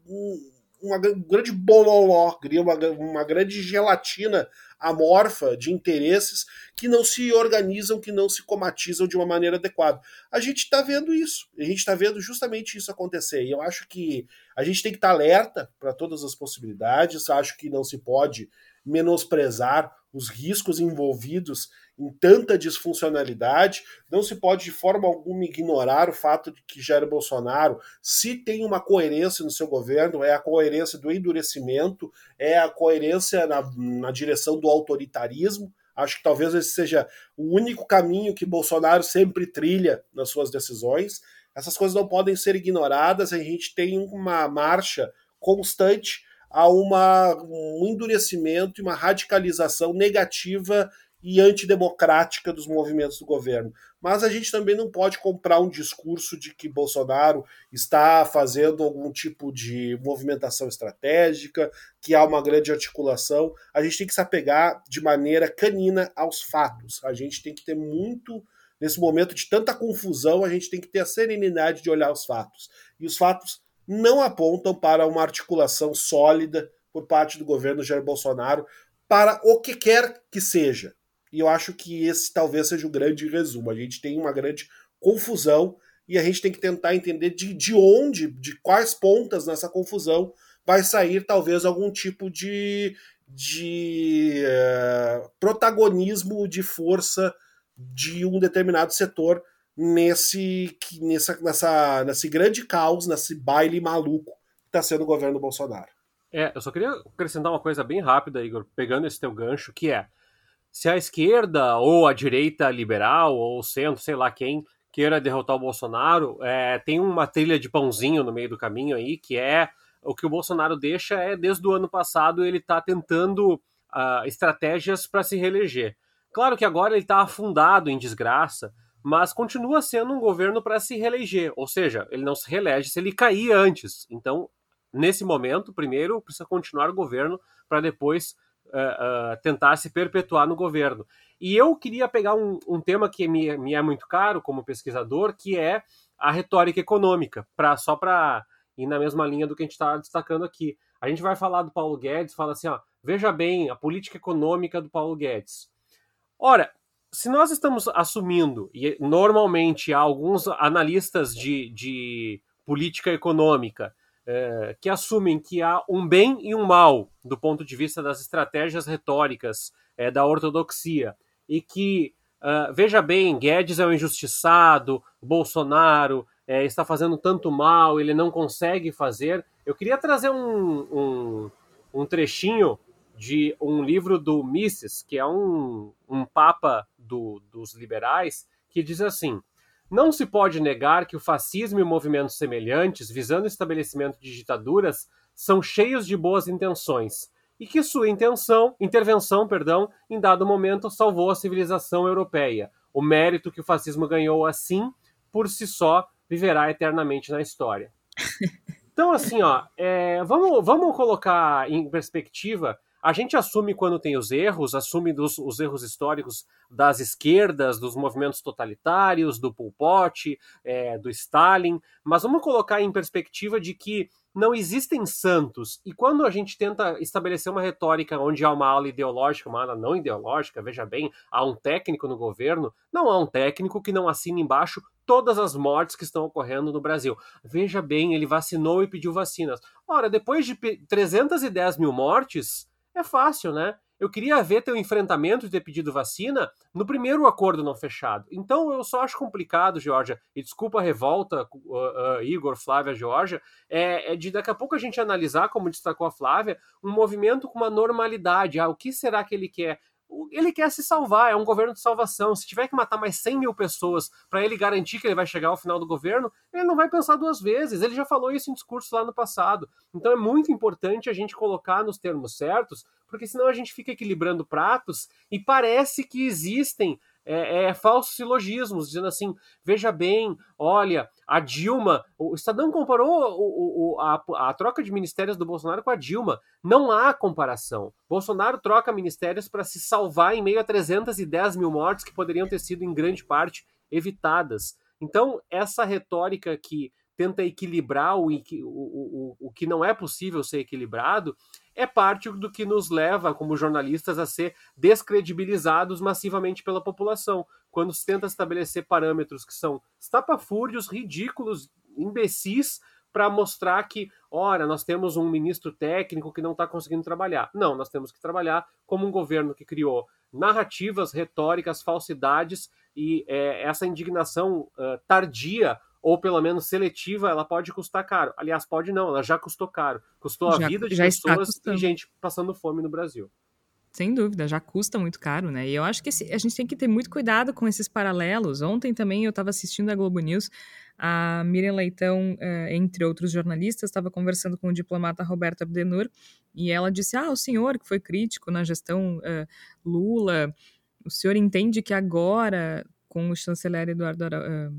uma grande bololó, cria uma, uma grande gelatina amorfa de interesses que não se organizam, que não se comatizam de uma maneira adequada. A gente está vendo isso, a gente está vendo justamente isso acontecer. E eu acho que a gente tem que estar tá alerta para todas as possibilidades, acho que não se pode menosprezar os riscos envolvidos em tanta disfuncionalidade. Não se pode de forma alguma ignorar o fato de que Jair Bolsonaro, se tem uma coerência no seu governo, é a coerência do endurecimento, é a coerência na, na direção do autoritarismo. Acho que talvez esse seja o único caminho que Bolsonaro sempre trilha nas suas decisões. Essas coisas não podem ser ignoradas. A gente tem uma marcha constante a uma, um endurecimento e uma radicalização negativa e antidemocrática dos movimentos do governo. Mas a gente também não pode comprar um discurso de que Bolsonaro está fazendo algum tipo de movimentação estratégica, que há uma grande articulação. A gente tem que se apegar de maneira canina aos fatos. A gente tem que ter muito. Nesse momento de tanta confusão, a gente tem que ter a serenidade de olhar os fatos. E os fatos não apontam para uma articulação sólida por parte do governo Jair Bolsonaro para o que quer que seja. E eu acho que esse talvez seja o grande resumo. A gente tem uma grande confusão e a gente tem que tentar entender de, de onde, de quais pontas nessa confusão vai sair talvez algum tipo de, de uh, protagonismo de força de um determinado setor nesse, nessa, nessa, nesse grande caos, nesse baile maluco que está sendo o governo Bolsonaro. É, eu só queria acrescentar uma coisa bem rápida, Igor, pegando esse teu gancho, que é se a esquerda ou a direita liberal ou o centro, sei lá quem, queira derrotar o Bolsonaro, é, tem uma trilha de pãozinho no meio do caminho aí, que é o que o Bolsonaro deixa é, desde o ano passado, ele está tentando uh, estratégias para se reeleger. Claro que agora ele está afundado em desgraça, mas continua sendo um governo para se reeleger, ou seja, ele não se reelege se ele cair antes. Então, nesse momento, primeiro precisa continuar o governo para depois uh, tentar se perpetuar no governo. E eu queria pegar um, um tema que me, me, é muito caro como pesquisador, que é a retórica econômica, pra, só para ir na mesma linha do que a gente está destacando aqui. A gente vai falar do Paulo Guedes, fala assim, ó, veja bem a política econômica do Paulo Guedes. Ora, se nós estamos assumindo, e normalmente há alguns analistas de, de política econômica é, que assumem que há um bem e um mal do ponto de vista das estratégias retóricas é, da ortodoxia, e que, uh, veja bem, Guedes é um injustiçado, Bolsonaro é, está fazendo tanto mal, ele não consegue fazer. Eu queria trazer um, um, um trechinho de um livro do Mises, que é um, um papa do, dos liberais, que diz assim: Não se pode negar que o fascismo e movimentos semelhantes, visando o estabelecimento de ditaduras, são cheios de boas intenções e que sua intenção, intervenção, perdão, em dado momento salvou a civilização europeia. O mérito que o fascismo ganhou assim, por si só, viverá eternamente na história. Então, assim, ó, é, vamos, vamos colocar em perspectiva a gente assume quando tem os erros, assume dos, os erros históricos das esquerdas, dos movimentos totalitários, do Pol Pot, é, do Stalin, mas vamos colocar em perspectiva de que não existem santos. E quando a gente tenta estabelecer uma retórica onde há uma aula ideológica, uma aula não ideológica, veja bem, há um técnico no governo, não há um técnico que não assine embaixo todas as mortes que estão ocorrendo no Brasil. Veja bem, ele vacinou e pediu vacinas. Ora, depois de 310 mil mortes, é fácil, né? Eu queria ver teu enfrentamento de ter pedido vacina no primeiro acordo não fechado. Então eu só acho complicado, Georgia, e desculpa a revolta, uh, uh, Igor, Flávia, Georgia, é, é, de daqui a pouco a gente analisar, como destacou a Flávia, um movimento com uma normalidade. Ah, o que será que ele quer? Ele quer se salvar, é um governo de salvação. Se tiver que matar mais 100 mil pessoas para ele garantir que ele vai chegar ao final do governo, ele não vai pensar duas vezes. Ele já falou isso em discurso lá no passado. Então é muito importante a gente colocar nos termos certos, porque senão a gente fica equilibrando pratos e parece que existem é, é, falsos silogismos, dizendo assim: veja bem, olha, a Dilma. O Estadão comparou o, o, a, a, troca de ministérios do Bolsonaro com a Dilma. Não há comparação. Bolsonaro troca ministérios para se salvar em meio a 310 mil mortes que poderiam ter sido, em grande parte, evitadas. Então, essa retórica que tenta equilibrar o, o, o, o que não é possível ser equilibrado, é parte do que nos leva, como jornalistas, a ser descredibilizados massivamente pela população, quando se tenta estabelecer parâmetros que são estapafúrdios, ridículos, imbecis, para mostrar que, ora, nós temos um ministro técnico que não está conseguindo trabalhar. Não, nós temos que trabalhar como um governo que criou narrativas, retóricas, falsidades e é, essa indignação uh, tardia ou pelo menos seletiva, ela pode custar caro. Aliás, pode não, ela já custou caro. Custou a já, vida de pessoas e gente passando fome no Brasil. Sem dúvida, já custa muito caro, né? E eu acho que a gente tem que ter muito cuidado com esses paralelos. Ontem também eu estava assistindo a Globo News, a Miriam Leitão, eh, entre outros jornalistas, estava conversando com o diplomata Roberto Abdenur, e ela disse: Ah, o senhor que foi crítico na gestão eh, Lula, o senhor entende que agora, com o chanceler Eduardo Ara,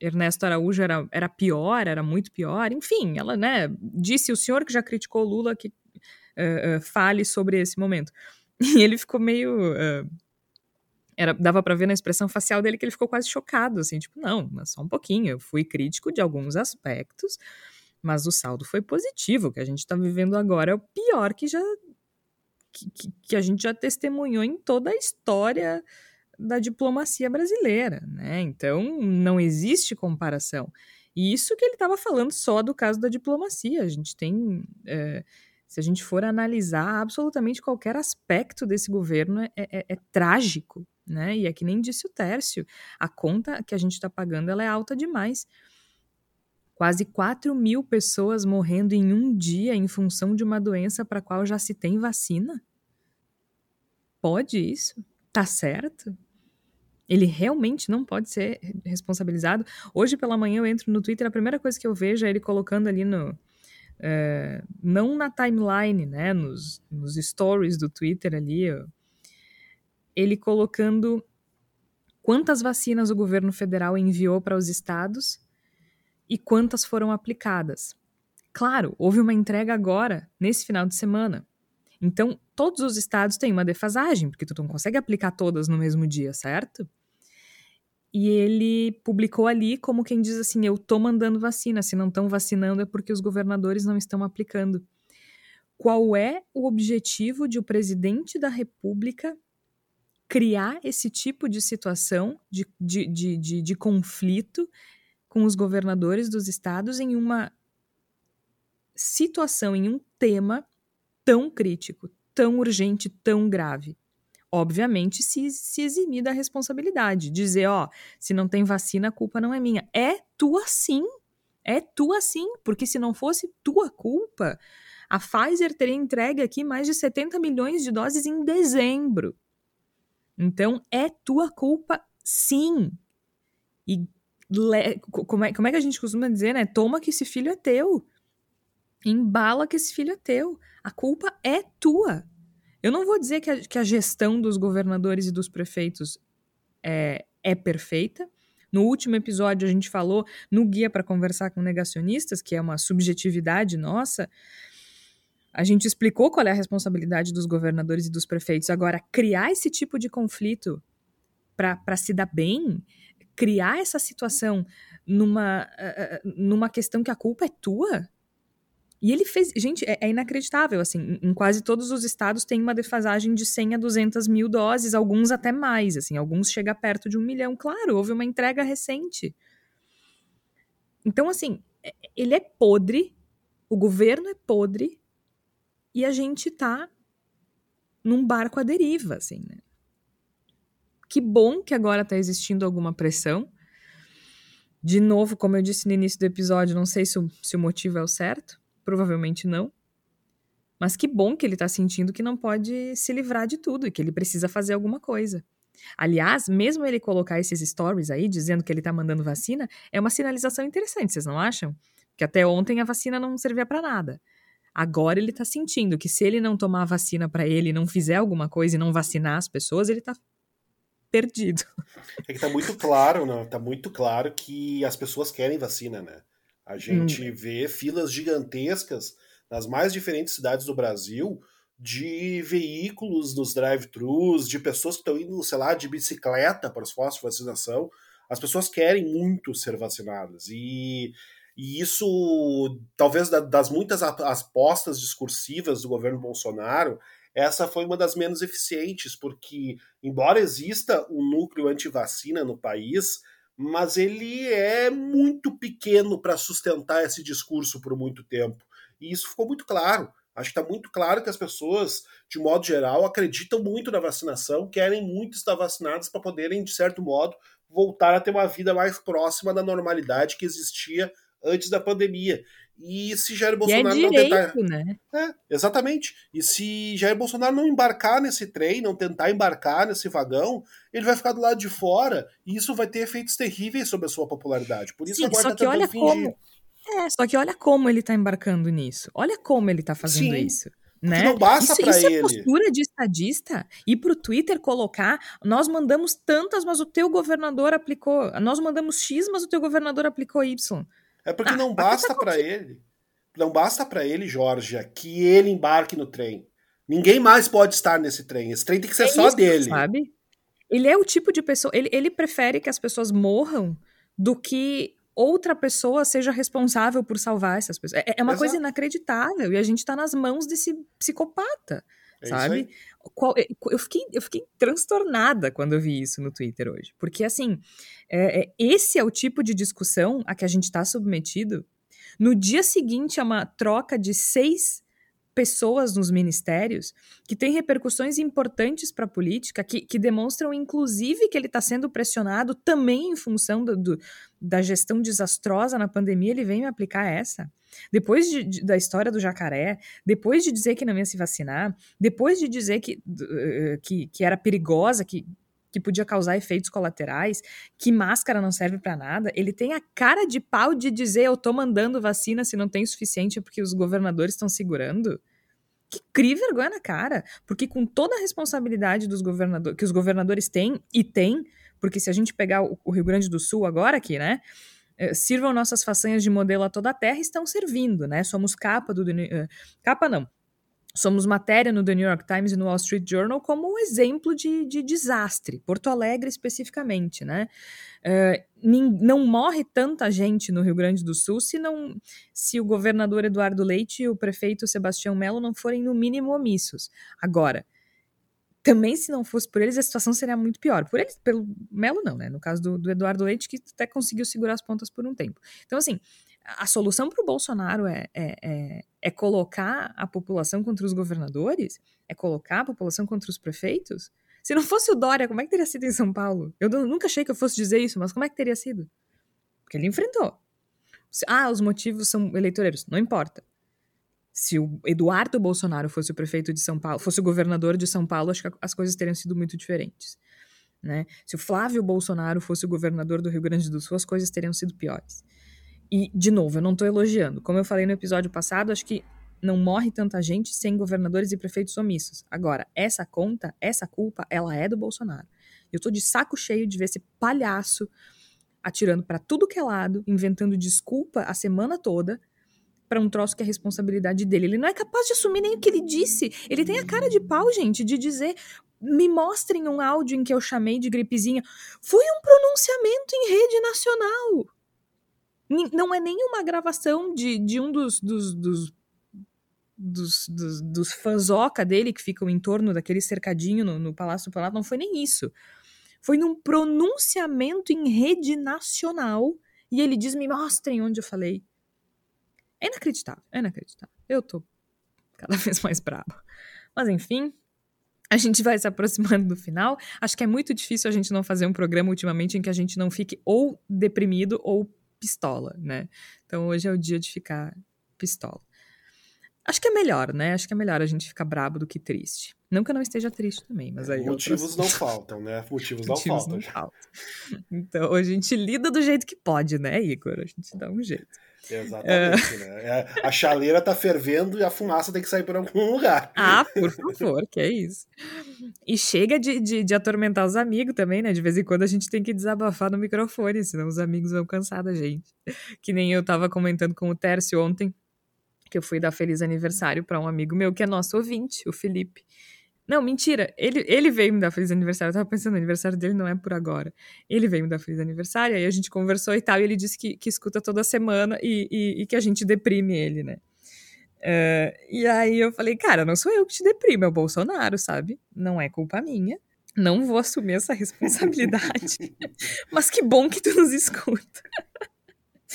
Ernesto Araújo era, era pior, era muito pior, enfim, ela né, disse o senhor que já criticou Lula que uh, uh, fale sobre esse momento. E ele ficou meio. Uh, era, dava para ver na expressão facial dele que ele ficou quase chocado, assim, tipo, não, mas só um pouquinho, eu fui crítico de alguns aspectos, mas o saldo foi positivo, o que a gente está vivendo agora é o pior que já que, que, que a gente já testemunhou em toda a história da diplomacia brasileira, né? Então não existe comparação. E isso que ele estava falando só do caso da diplomacia. A gente tem, é, se a gente for analisar absolutamente qualquer aspecto desse governo, é, é, é trágico, né? E é que nem disse o Tércio, a conta que a gente está pagando ela é alta demais. Quase 4 mil pessoas morrendo em um dia em função de uma doença para a qual já se tem vacina. Pode isso? Tá certo? Ele realmente não pode ser responsabilizado. Hoje pela manhã eu entro no Twitter, a primeira coisa que eu vejo é ele colocando ali no. É, não na timeline, né? Nos, nos stories do Twitter ali, ele colocando quantas vacinas o governo federal enviou para os estados e quantas foram aplicadas. Claro, houve uma entrega agora, nesse final de semana. Então, todos os estados têm uma defasagem, porque tu não consegue aplicar todas no mesmo dia, certo? E ele publicou ali como quem diz assim: eu tô mandando vacina, se não estão vacinando é porque os governadores não estão aplicando. Qual é o objetivo de o presidente da República criar esse tipo de situação de, de, de, de, de conflito com os governadores dos estados em uma situação, em um tema tão crítico, tão urgente, tão grave? Obviamente, se, se eximir da responsabilidade. Dizer, ó, se não tem vacina, a culpa não é minha. É tua sim. É tua sim. Porque se não fosse tua culpa, a Pfizer teria entregue aqui mais de 70 milhões de doses em dezembro. Então, é tua culpa sim. E le... como, é, como é que a gente costuma dizer, né? Toma que esse filho é teu. Embala que esse filho é teu. A culpa é tua. Eu não vou dizer que a, que a gestão dos governadores e dos prefeitos é, é perfeita. No último episódio, a gente falou no Guia para Conversar com Negacionistas, que é uma subjetividade nossa. A gente explicou qual é a responsabilidade dos governadores e dos prefeitos. Agora, criar esse tipo de conflito para se dar bem, criar essa situação numa, numa questão que a culpa é tua, e ele fez. Gente, é, é inacreditável. Assim, em, quase todos os estados tem uma defasagem de 100 a 200 mil doses, alguns até mais. Assim, alguns chega perto de um milhão. Claro, houve uma entrega recente. Então, assim, é, ele é podre, o governo é podre, e a gente tá num barco à deriva, assim, né? Que bom que agora tá existindo alguma pressão. De novo, como eu disse no início do episódio, não sei se o, se o motivo é o certo, Provavelmente não. Mas que bom que ele está sentindo que não pode se livrar de tudo e que ele precisa fazer alguma coisa. Aliás, mesmo ele colocar esses stories aí dizendo que ele está mandando vacina, é uma sinalização interessante, vocês não acham? Que até ontem a vacina não servia para nada. Agora ele está sentindo que se ele não tomar a vacina para ele, não fizer alguma coisa e não vacinar as pessoas, ele está perdido. É que tá muito claro, né? Tá muito claro que as pessoas querem vacina, né? A gente hum. vê filas gigantescas nas mais diferentes cidades do Brasil de veículos nos drive-thrus, de pessoas que estão indo, sei lá, de bicicleta para os postos de vacinação. As pessoas querem muito ser vacinadas. E, e isso, talvez das muitas apostas discursivas do governo Bolsonaro, essa foi uma das menos eficientes, porque, embora exista um núcleo anti-vacina no país, mas ele é muito pequeno para sustentar esse discurso por muito tempo. E isso ficou muito claro. Acho que está muito claro que as pessoas, de modo geral, acreditam muito na vacinação, querem muito estar vacinadas para poderem, de certo modo, voltar a ter uma vida mais próxima da normalidade que existia antes da pandemia. E se Jair Bolsonaro e é direito, não tentar. Né? É, exatamente. E se Jair Bolsonaro não embarcar nesse trem, não tentar embarcar nesse vagão, ele vai ficar do lado de fora e isso vai ter efeitos terríveis sobre a sua popularidade. Por isso Sim, agora só tá que olha como. É, só que olha como ele tá embarcando nisso. Olha como ele tá fazendo Sim. isso. Né? Não basta isso, pra isso ele. é postura de estadista. Ir pro Twitter colocar, nós mandamos tantas, mas o teu governador aplicou. Nós mandamos X, mas o teu governador aplicou Y. É porque ah, não basta para ele. Não basta para ele, Jorge, que ele embarque no trem. Ninguém mais pode estar nesse trem. Esse trem tem que ser é só isso, dele. Sabe? Ele é o tipo de pessoa. Ele, ele prefere que as pessoas morram do que outra pessoa seja responsável por salvar essas pessoas. É, é uma Exato. coisa inacreditável e a gente está nas mãos desse psicopata, é sabe? É, eu fiquei, eu fiquei transtornada quando eu vi isso no Twitter hoje, porque assim, é, é, esse é o tipo de discussão a que a gente está submetido. No dia seguinte a uma troca de seis pessoas nos ministérios que têm repercussões importantes para a política, que, que, demonstram, inclusive, que ele está sendo pressionado também em função do, do, da gestão desastrosa na pandemia, ele vem me aplicar essa. Depois de, de, da história do jacaré, depois de dizer que não ia se vacinar, depois de dizer que, uh, que, que era perigosa, que, que podia causar efeitos colaterais, que máscara não serve para nada, ele tem a cara de pau de dizer eu tô mandando vacina se não tem suficiente porque os governadores estão segurando. Que crie vergonha na cara, porque com toda a responsabilidade dos governadores que os governadores têm e têm, porque se a gente pegar o, Rio Grande do Sul agora aqui, né, eh, sirvam nossas façanhas de modelo a toda a terra estão servindo, né? Somos capa do uh, capa não, somos matéria no The New York Times e no Wall Street Journal como um exemplo de, de desastre, Porto Alegre especificamente, né? Uh, não morre tanta gente no Rio Grande do Sul se não se o governador Eduardo Leite e o prefeito Sebastião Melo não forem no mínimo omissos. Agora, também se não fosse por eles, a situação seria muito pior. Por eles, pelo Melo não, né? No caso do, do Eduardo Leite, que até conseguiu segurar as pontas por um tempo. Então, assim, a solução para o Bolsonaro é, é, é, é, colocar a população contra os governadores? É colocar a população contra os prefeitos? Se não fosse o Dória, como é que teria sido em São Paulo? Eu nunca achei que eu fosse dizer isso, mas como é que teria sido? Porque ele enfrentou. Ah, os motivos são eleitoreiros. Não importa. Se o Eduardo Bolsonaro fosse o prefeito de São Paulo, fosse o governador de São Paulo, acho que as coisas teriam sido muito diferentes. Né? Se o Flávio Bolsonaro fosse o governador do Rio Grande do Sul, as coisas teriam sido piores. E, de novo, eu não estou elogiando. Como eu falei no episódio passado, acho que não morre tanta gente sem governadores e prefeitos omissos. Agora, essa conta, essa culpa, ela é do Bolsonaro. Eu tô de saco cheio de ver esse palhaço atirando para tudo que é lado, inventando desculpa a semana toda para um troço que é responsabilidade dele. Ele não é capaz de assumir nem o que ele disse. Ele tem a cara de pau, gente, de dizer: me mostrem um áudio em que eu chamei de gripezinha. Foi um pronunciamento em rede nacional. Não é nenhuma gravação de, de um dos, dos, dos dos, dos, dos dele que ficam em torno daquele cercadinho no, no Palácio do Planalto, não foi nem isso. Foi num pronunciamento em rede nacional e ele diz: me mostrem onde eu falei. É inacreditável, é inacreditável. Eu tô cada vez mais bravo. Mas enfim, a gente vai se aproximando do final. Acho que é muito difícil a gente não fazer um programa ultimamente em que a gente não fique ou deprimido ou pistola, né? Então hoje é o dia de ficar pistola. Acho que é melhor, né? Acho que é melhor a gente ficar brabo do que triste. Não que eu não esteja triste também, mas aí. Motivos outras... não faltam, né? Motivos, Motivos não, faltam. não faltam. Então a gente lida do jeito que pode, né, Igor? A gente dá um jeito. Exatamente, uh... né? É, a chaleira tá fervendo e a fumaça tem que sair por algum lugar. Ah, por favor, que é isso. E chega de, de, de, atormentar os amigos também, né? De vez em quando a gente tem que desabafar no microfone, senão os amigos vão cansar da gente. Que nem eu tava comentando com o Tércio ontem que eu fui dar feliz aniversário para um amigo meu que é nosso ouvinte, o Felipe. Não, mentira. Ele, ele veio me dar feliz aniversário. Eu tava pensando, o aniversário dele não é por agora. Ele veio me dar feliz aniversário, aí a gente conversou e tal, e ele disse que, que escuta toda semana e, e, e que a gente deprime ele, né? Uh, e aí eu falei, cara, não sou eu que te deprimo, é o Bolsonaro, sabe? Não é culpa minha. Não vou assumir essa responsabilidade. Mas que bom que tu nos escuta.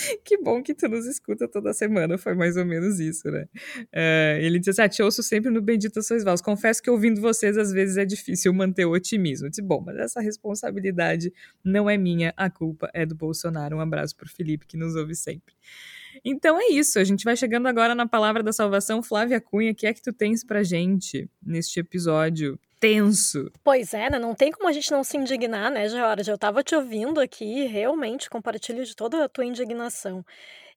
que bom que tu nos escuta toda semana, foi mais ou menos isso, né? Uh, ele disse assim, ah, te ouço sempre no Bendito Sois Vós. Confesso que ouvindo vocês, às vezes é difícil manter o otimismo. Eu disse, bom, mas essa responsabilidade não é minha, a culpa é do Bolsonaro. Um abraço pro Felipe, que nos ouve sempre. Então é isso, a gente vai chegando agora na palavra da salvação. Flávia Cunha, o que é que tu tens pra gente neste episódio tenso. Pois é, né? Não tem como a gente não se indignar, né, Georgia? Eu tava te ouvindo aqui realmente compartilho de toda a tua indignação.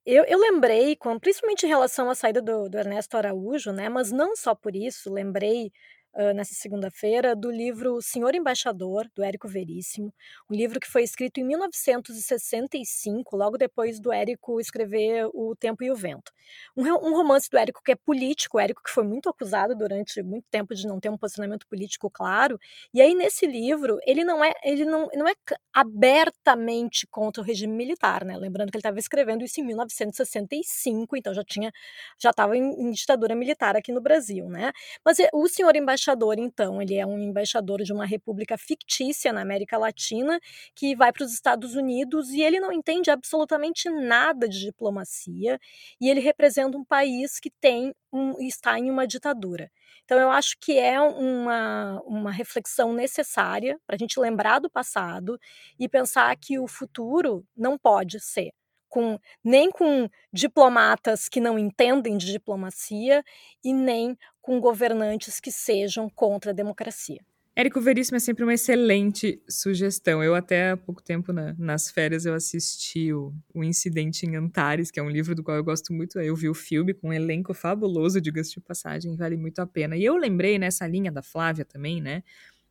Eu, eu lembrei, principalmente em relação à saída do, do Ernesto Araújo, né? Mas não só por isso, lembrei uh, nessa segunda-feira, do livro Senhor Embaixador, do Érico Veríssimo, um livro que foi escrito em 1965, logo depois do Érico escrever O Tempo e o Vento. Um, um romance do Érico que é político, o Érico que foi muito acusado durante muito tempo de não ter um posicionamento político claro, e aí nesse livro ele não é, ele não, não é abertamente contra o regime militar, né? Lembrando que ele estava escrevendo isso em 1965, então já tinha já estava em, em ditadura militar aqui no Brasil, né? Mas eh, o Senhor Embaixador embaixador, então. Ele é um embaixador de uma república fictícia na América Latina que vai para os Estados Unidos e ele não entende absolutamente nada de diplomacia e ele representa um país que tem um, está em uma ditadura. Então, eu acho que é uma, uma reflexão necessária para a gente lembrar do passado e pensar que o futuro não pode ser com, nem com diplomatas que não entendem de diplomacia e nem com governantes que sejam contra a democracia. Érico Veríssimo é sempre uma excelente sugestão. Eu até há pouco tempo, na, nas férias, eu assisti o, o Incidente em Antares, que é um livro do qual eu gosto muito. Eu vi o filme com um elenco fabuloso, diga-se de passagem, vale muito a pena. E eu lembrei nessa linha da Flávia também, né?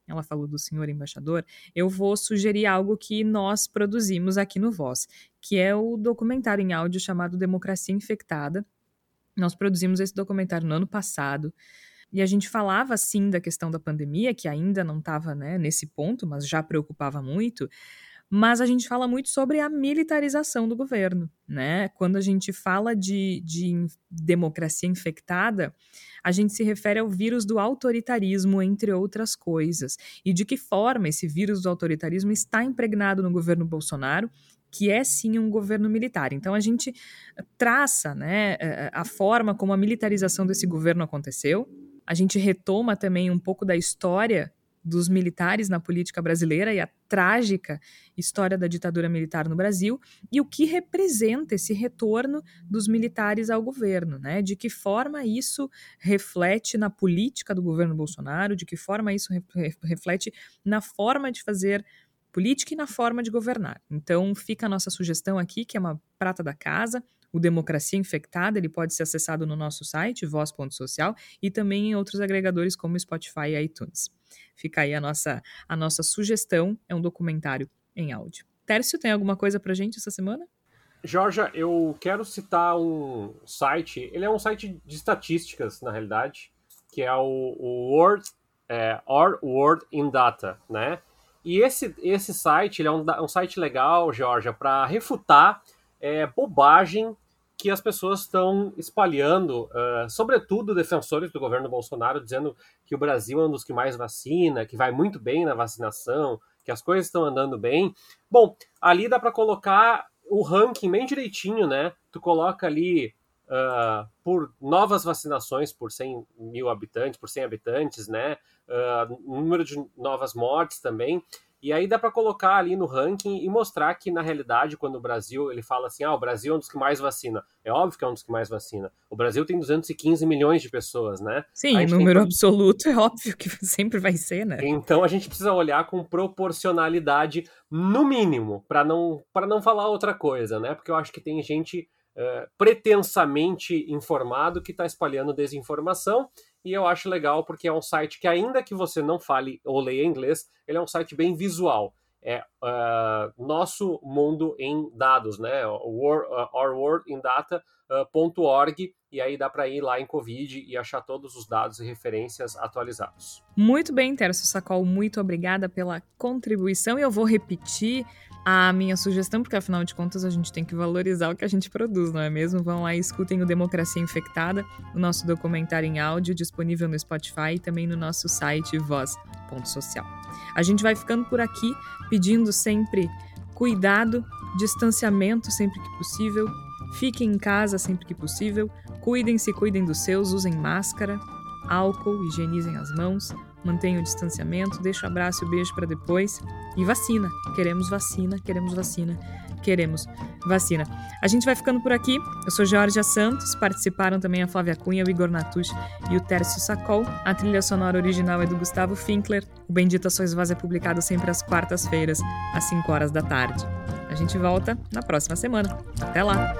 Ela falou do senhor embaixador, eu vou sugerir algo que nós produzimos aqui no Voz, que é o documentário em áudio chamado Democracia Infectada. Nós produzimos esse documentário no ano passado. E a gente falava sim da questão da pandemia, que ainda não estava né, nesse ponto, mas já preocupava muito. Mas a gente fala muito sobre a militarização do governo, né? Quando a gente fala de, de democracia infectada, a gente se refere ao vírus do autoritarismo, entre outras coisas. E de que forma esse vírus do autoritarismo está impregnado no governo Bolsonaro que é sim um governo militar. Então a gente traça né, a forma como a militarização desse governo aconteceu. A gente retoma também um pouco da história dos militares na política brasileira e a trágica história da ditadura militar no Brasil e o que representa esse retorno dos militares ao governo, né? De que forma isso reflete na política do governo Bolsonaro, de que forma isso re reflete na forma de fazer política e na forma de governar. Então fica a nossa sugestão aqui, que é uma prata da casa, o Democracia Infectada, ele pode ser acessado no nosso site, voz.social, e também em outros agregadores como Spotify e iTunes. Fica aí a nossa, a nossa sugestão, é um documentário em áudio. Tércio, tem alguma coisa pra gente essa semana? Georgia, eu quero citar um site, ele é um site de estatísticas, na realidade, que é o, o Word, é, Our Word in Data, né? E esse, esse site ele é um, um site legal, Georgia, para refutar é, bobagem que as pessoas estão espalhando, uh, sobretudo defensores do governo Bolsonaro, dizendo que o Brasil é um dos que mais vacina, que vai muito bem na vacinação, que as coisas estão andando bem. Bom, ali dá para colocar o ranking bem direitinho, né? Tu coloca ali uh, por novas vacinações por 100 mil habitantes, por 100 habitantes, né? Uh, número de novas mortes também. E aí dá para colocar ali no ranking e mostrar que, na realidade, quando o Brasil ele fala assim: ah, o Brasil é um dos que mais vacina. É óbvio que é um dos que mais vacina. O Brasil tem 215 milhões de pessoas, né? Sim, número tem... absoluto é óbvio que sempre vai ser, né? Então a gente precisa olhar com proporcionalidade, no mínimo, para não, não falar outra coisa, né? Porque eu acho que tem gente. Uh, pretensamente informado que está espalhando desinformação e eu acho legal porque é um site que, ainda que você não fale ou leia inglês, ele é um site bem visual. É uh, nosso mundo em dados, né? War, uh, ourworldindata.org e aí dá para ir lá em Covid e achar todos os dados e referências atualizados. Muito bem, Tércio Sacol, muito obrigada pela contribuição e eu vou repetir a minha sugestão, porque afinal de contas a gente tem que valorizar o que a gente produz, não é mesmo? Vão lá e escutem o Democracia Infectada, o nosso documentário em áudio disponível no Spotify e também no nosso site voz.social. A gente vai ficando por aqui pedindo sempre cuidado, distanciamento sempre que possível, fiquem em casa sempre que possível, cuidem-se, cuidem dos seus, usem máscara, álcool, higienizem as mãos, mantenha o distanciamento, deixa o abraço e o beijo para depois. E vacina. Queremos vacina, queremos vacina, queremos vacina. A gente vai ficando por aqui. Eu sou Georgia Santos, participaram também a Flávia Cunha, o Igor Natush e o Tércio Sacol. A trilha sonora original é do Gustavo Finkler. O Bendita Sois Voz é publicado sempre às quartas-feiras, às 5 horas da tarde. A gente volta na próxima semana. Até lá!